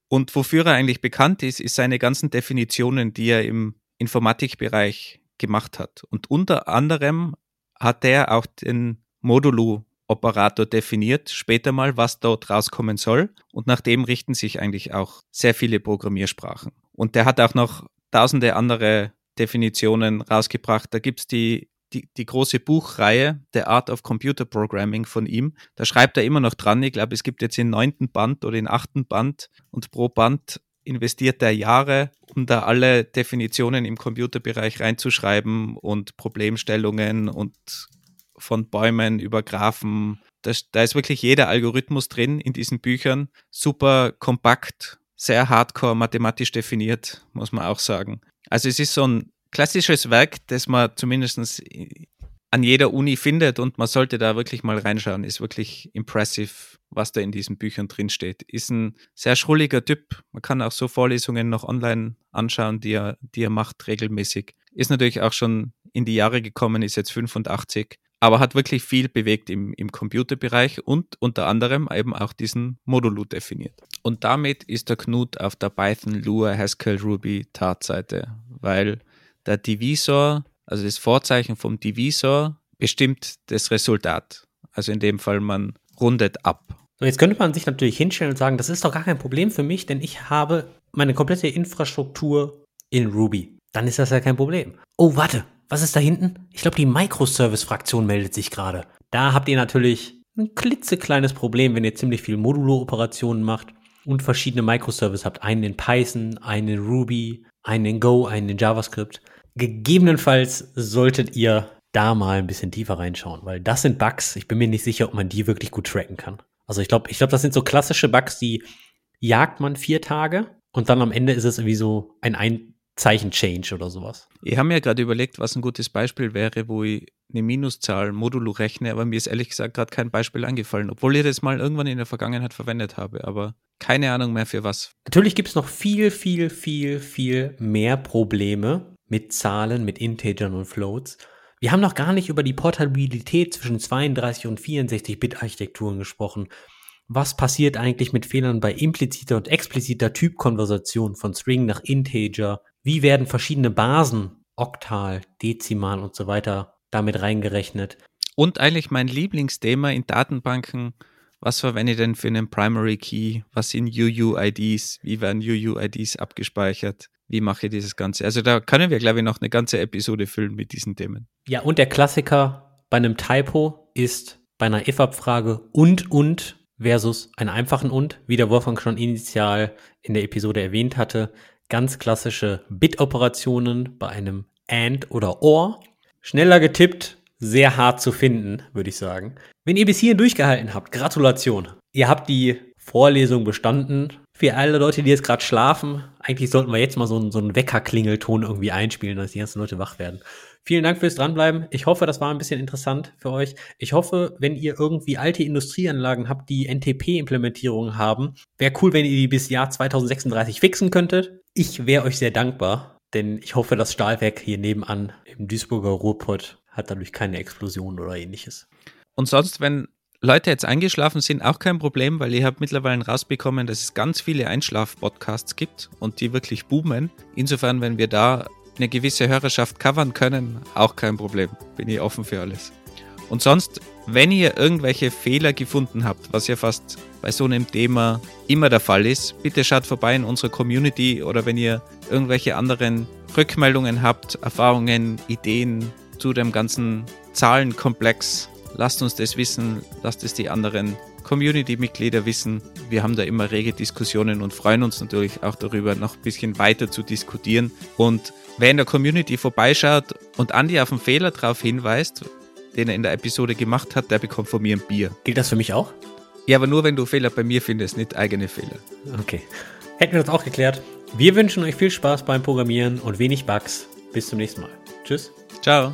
Und wofür er eigentlich bekannt ist, ist seine ganzen Definitionen, die er im Informatikbereich gemacht hat. Und unter anderem hat er auch den Modulo-Operator definiert, später mal, was dort rauskommen soll. Und nach dem richten sich eigentlich auch sehr viele Programmiersprachen. Und der hat auch noch tausende andere Definitionen rausgebracht. Da gibt es die, die, die große Buchreihe, The Art of Computer Programming von ihm. Da schreibt er immer noch dran. Ich glaube, es gibt jetzt den neunten Band oder den achten Band und pro Band investiert er Jahre, um da alle Definitionen im Computerbereich reinzuschreiben und Problemstellungen und von Bäumen über Graphen. Das, da ist wirklich jeder Algorithmus drin in diesen Büchern. Super kompakt sehr hardcore mathematisch definiert, muss man auch sagen. Also es ist so ein klassisches Werk, das man zumindest an jeder Uni findet und man sollte da wirklich mal reinschauen. Ist wirklich impressive, was da in diesen Büchern drin steht. Ist ein sehr schrulliger Typ. Man kann auch so Vorlesungen noch online anschauen, die er, die er macht regelmäßig. Ist natürlich auch schon in die Jahre gekommen, ist jetzt 85 aber hat wirklich viel bewegt im, im Computerbereich und unter anderem eben auch diesen Modulo definiert. Und damit ist der Knut auf der Python, Lua, Haskell, Ruby Tartseite, weil der Divisor, also das Vorzeichen vom Divisor, bestimmt das Resultat. Also in dem Fall, man rundet ab. So, jetzt könnte man sich natürlich hinstellen und sagen, das ist doch gar kein Problem für mich, denn ich habe meine komplette Infrastruktur in Ruby. Dann ist das ja kein Problem. Oh, warte, was ist da hinten? Ich glaube, die Microservice-Fraktion meldet sich gerade. Da habt ihr natürlich ein klitzekleines Problem, wenn ihr ziemlich viel Modulo-Operationen macht und verschiedene Microservices habt. Einen in Python, einen in Ruby, einen in Go, einen in JavaScript. Gegebenenfalls solltet ihr da mal ein bisschen tiefer reinschauen, weil das sind Bugs. Ich bin mir nicht sicher, ob man die wirklich gut tracken kann. Also ich glaube, ich glaube, das sind so klassische Bugs, die jagt man vier Tage und dann am Ende ist es irgendwie so ein, ein Zeichen-Change oder sowas. Ich habe mir gerade überlegt, was ein gutes Beispiel wäre, wo ich eine Minuszahl modulo rechne, aber mir ist ehrlich gesagt gerade kein Beispiel angefallen, obwohl ich das mal irgendwann in der Vergangenheit verwendet habe, aber keine Ahnung mehr für was. Natürlich gibt es noch viel, viel, viel, viel mehr Probleme mit Zahlen, mit Integern und Floats. Wir haben noch gar nicht über die Portabilität zwischen 32 und 64 Bit Architekturen gesprochen. Was passiert eigentlich mit Fehlern bei impliziter und expliziter Typkonversation von String nach Integer, wie werden verschiedene Basen, Oktal, Dezimal und so weiter, damit reingerechnet? Und eigentlich mein Lieblingsthema in Datenbanken, was verwende ich denn für einen Primary Key? Was sind UUIDs? Wie werden UUIDs abgespeichert? Wie mache ich dieses Ganze? Also da können wir, glaube ich, noch eine ganze Episode füllen mit diesen Themen. Ja, und der Klassiker bei einem Typo ist bei einer if-Abfrage und und versus einen einfachen und, wie der Wolfgang schon initial in der Episode erwähnt hatte, ganz klassische Bit-Operationen bei einem AND oder OR. Schneller getippt, sehr hart zu finden, würde ich sagen. Wenn ihr bis hierhin durchgehalten habt, Gratulation. Ihr habt die Vorlesung bestanden. Für alle Leute, die jetzt gerade schlafen, eigentlich sollten wir jetzt mal so einen, so einen Weckerklingelton irgendwie einspielen, dass die ganzen Leute wach werden. Vielen Dank fürs Dranbleiben. Ich hoffe, das war ein bisschen interessant für euch. Ich hoffe, wenn ihr irgendwie alte Industrieanlagen habt, die NTP-Implementierungen haben, wäre cool, wenn ihr die bis Jahr 2036 fixen könntet. Ich wäre euch sehr dankbar, denn ich hoffe, das Stahlwerk hier nebenan im Duisburger Ruhrpott hat dadurch keine Explosion oder ähnliches. Und sonst, wenn Leute jetzt eingeschlafen sind, auch kein Problem, weil ihr habt mittlerweile rausbekommen, dass es ganz viele Einschlaf-Podcasts gibt und die wirklich boomen. Insofern, wenn wir da eine gewisse Hörerschaft covern können, auch kein Problem. Bin ich offen für alles. Und sonst, wenn ihr irgendwelche Fehler gefunden habt, was ja fast bei so einem Thema immer der Fall ist, bitte schaut vorbei in unserer Community oder wenn ihr irgendwelche anderen Rückmeldungen habt, Erfahrungen, Ideen zu dem ganzen Zahlenkomplex, lasst uns das wissen, lasst es die anderen Community-Mitglieder wissen. Wir haben da immer rege Diskussionen und freuen uns natürlich auch darüber, noch ein bisschen weiter zu diskutieren. Und wer in der Community vorbeischaut und Andi auf einen Fehler darauf hinweist, den er in der Episode gemacht hat, der bekommt von mir ein Bier. Gilt das für mich auch? Ja, aber nur wenn du Fehler bei mir findest, nicht eigene Fehler. Okay. Hätten wir das auch geklärt. Wir wünschen euch viel Spaß beim Programmieren und wenig Bugs. Bis zum nächsten Mal. Tschüss. Ciao.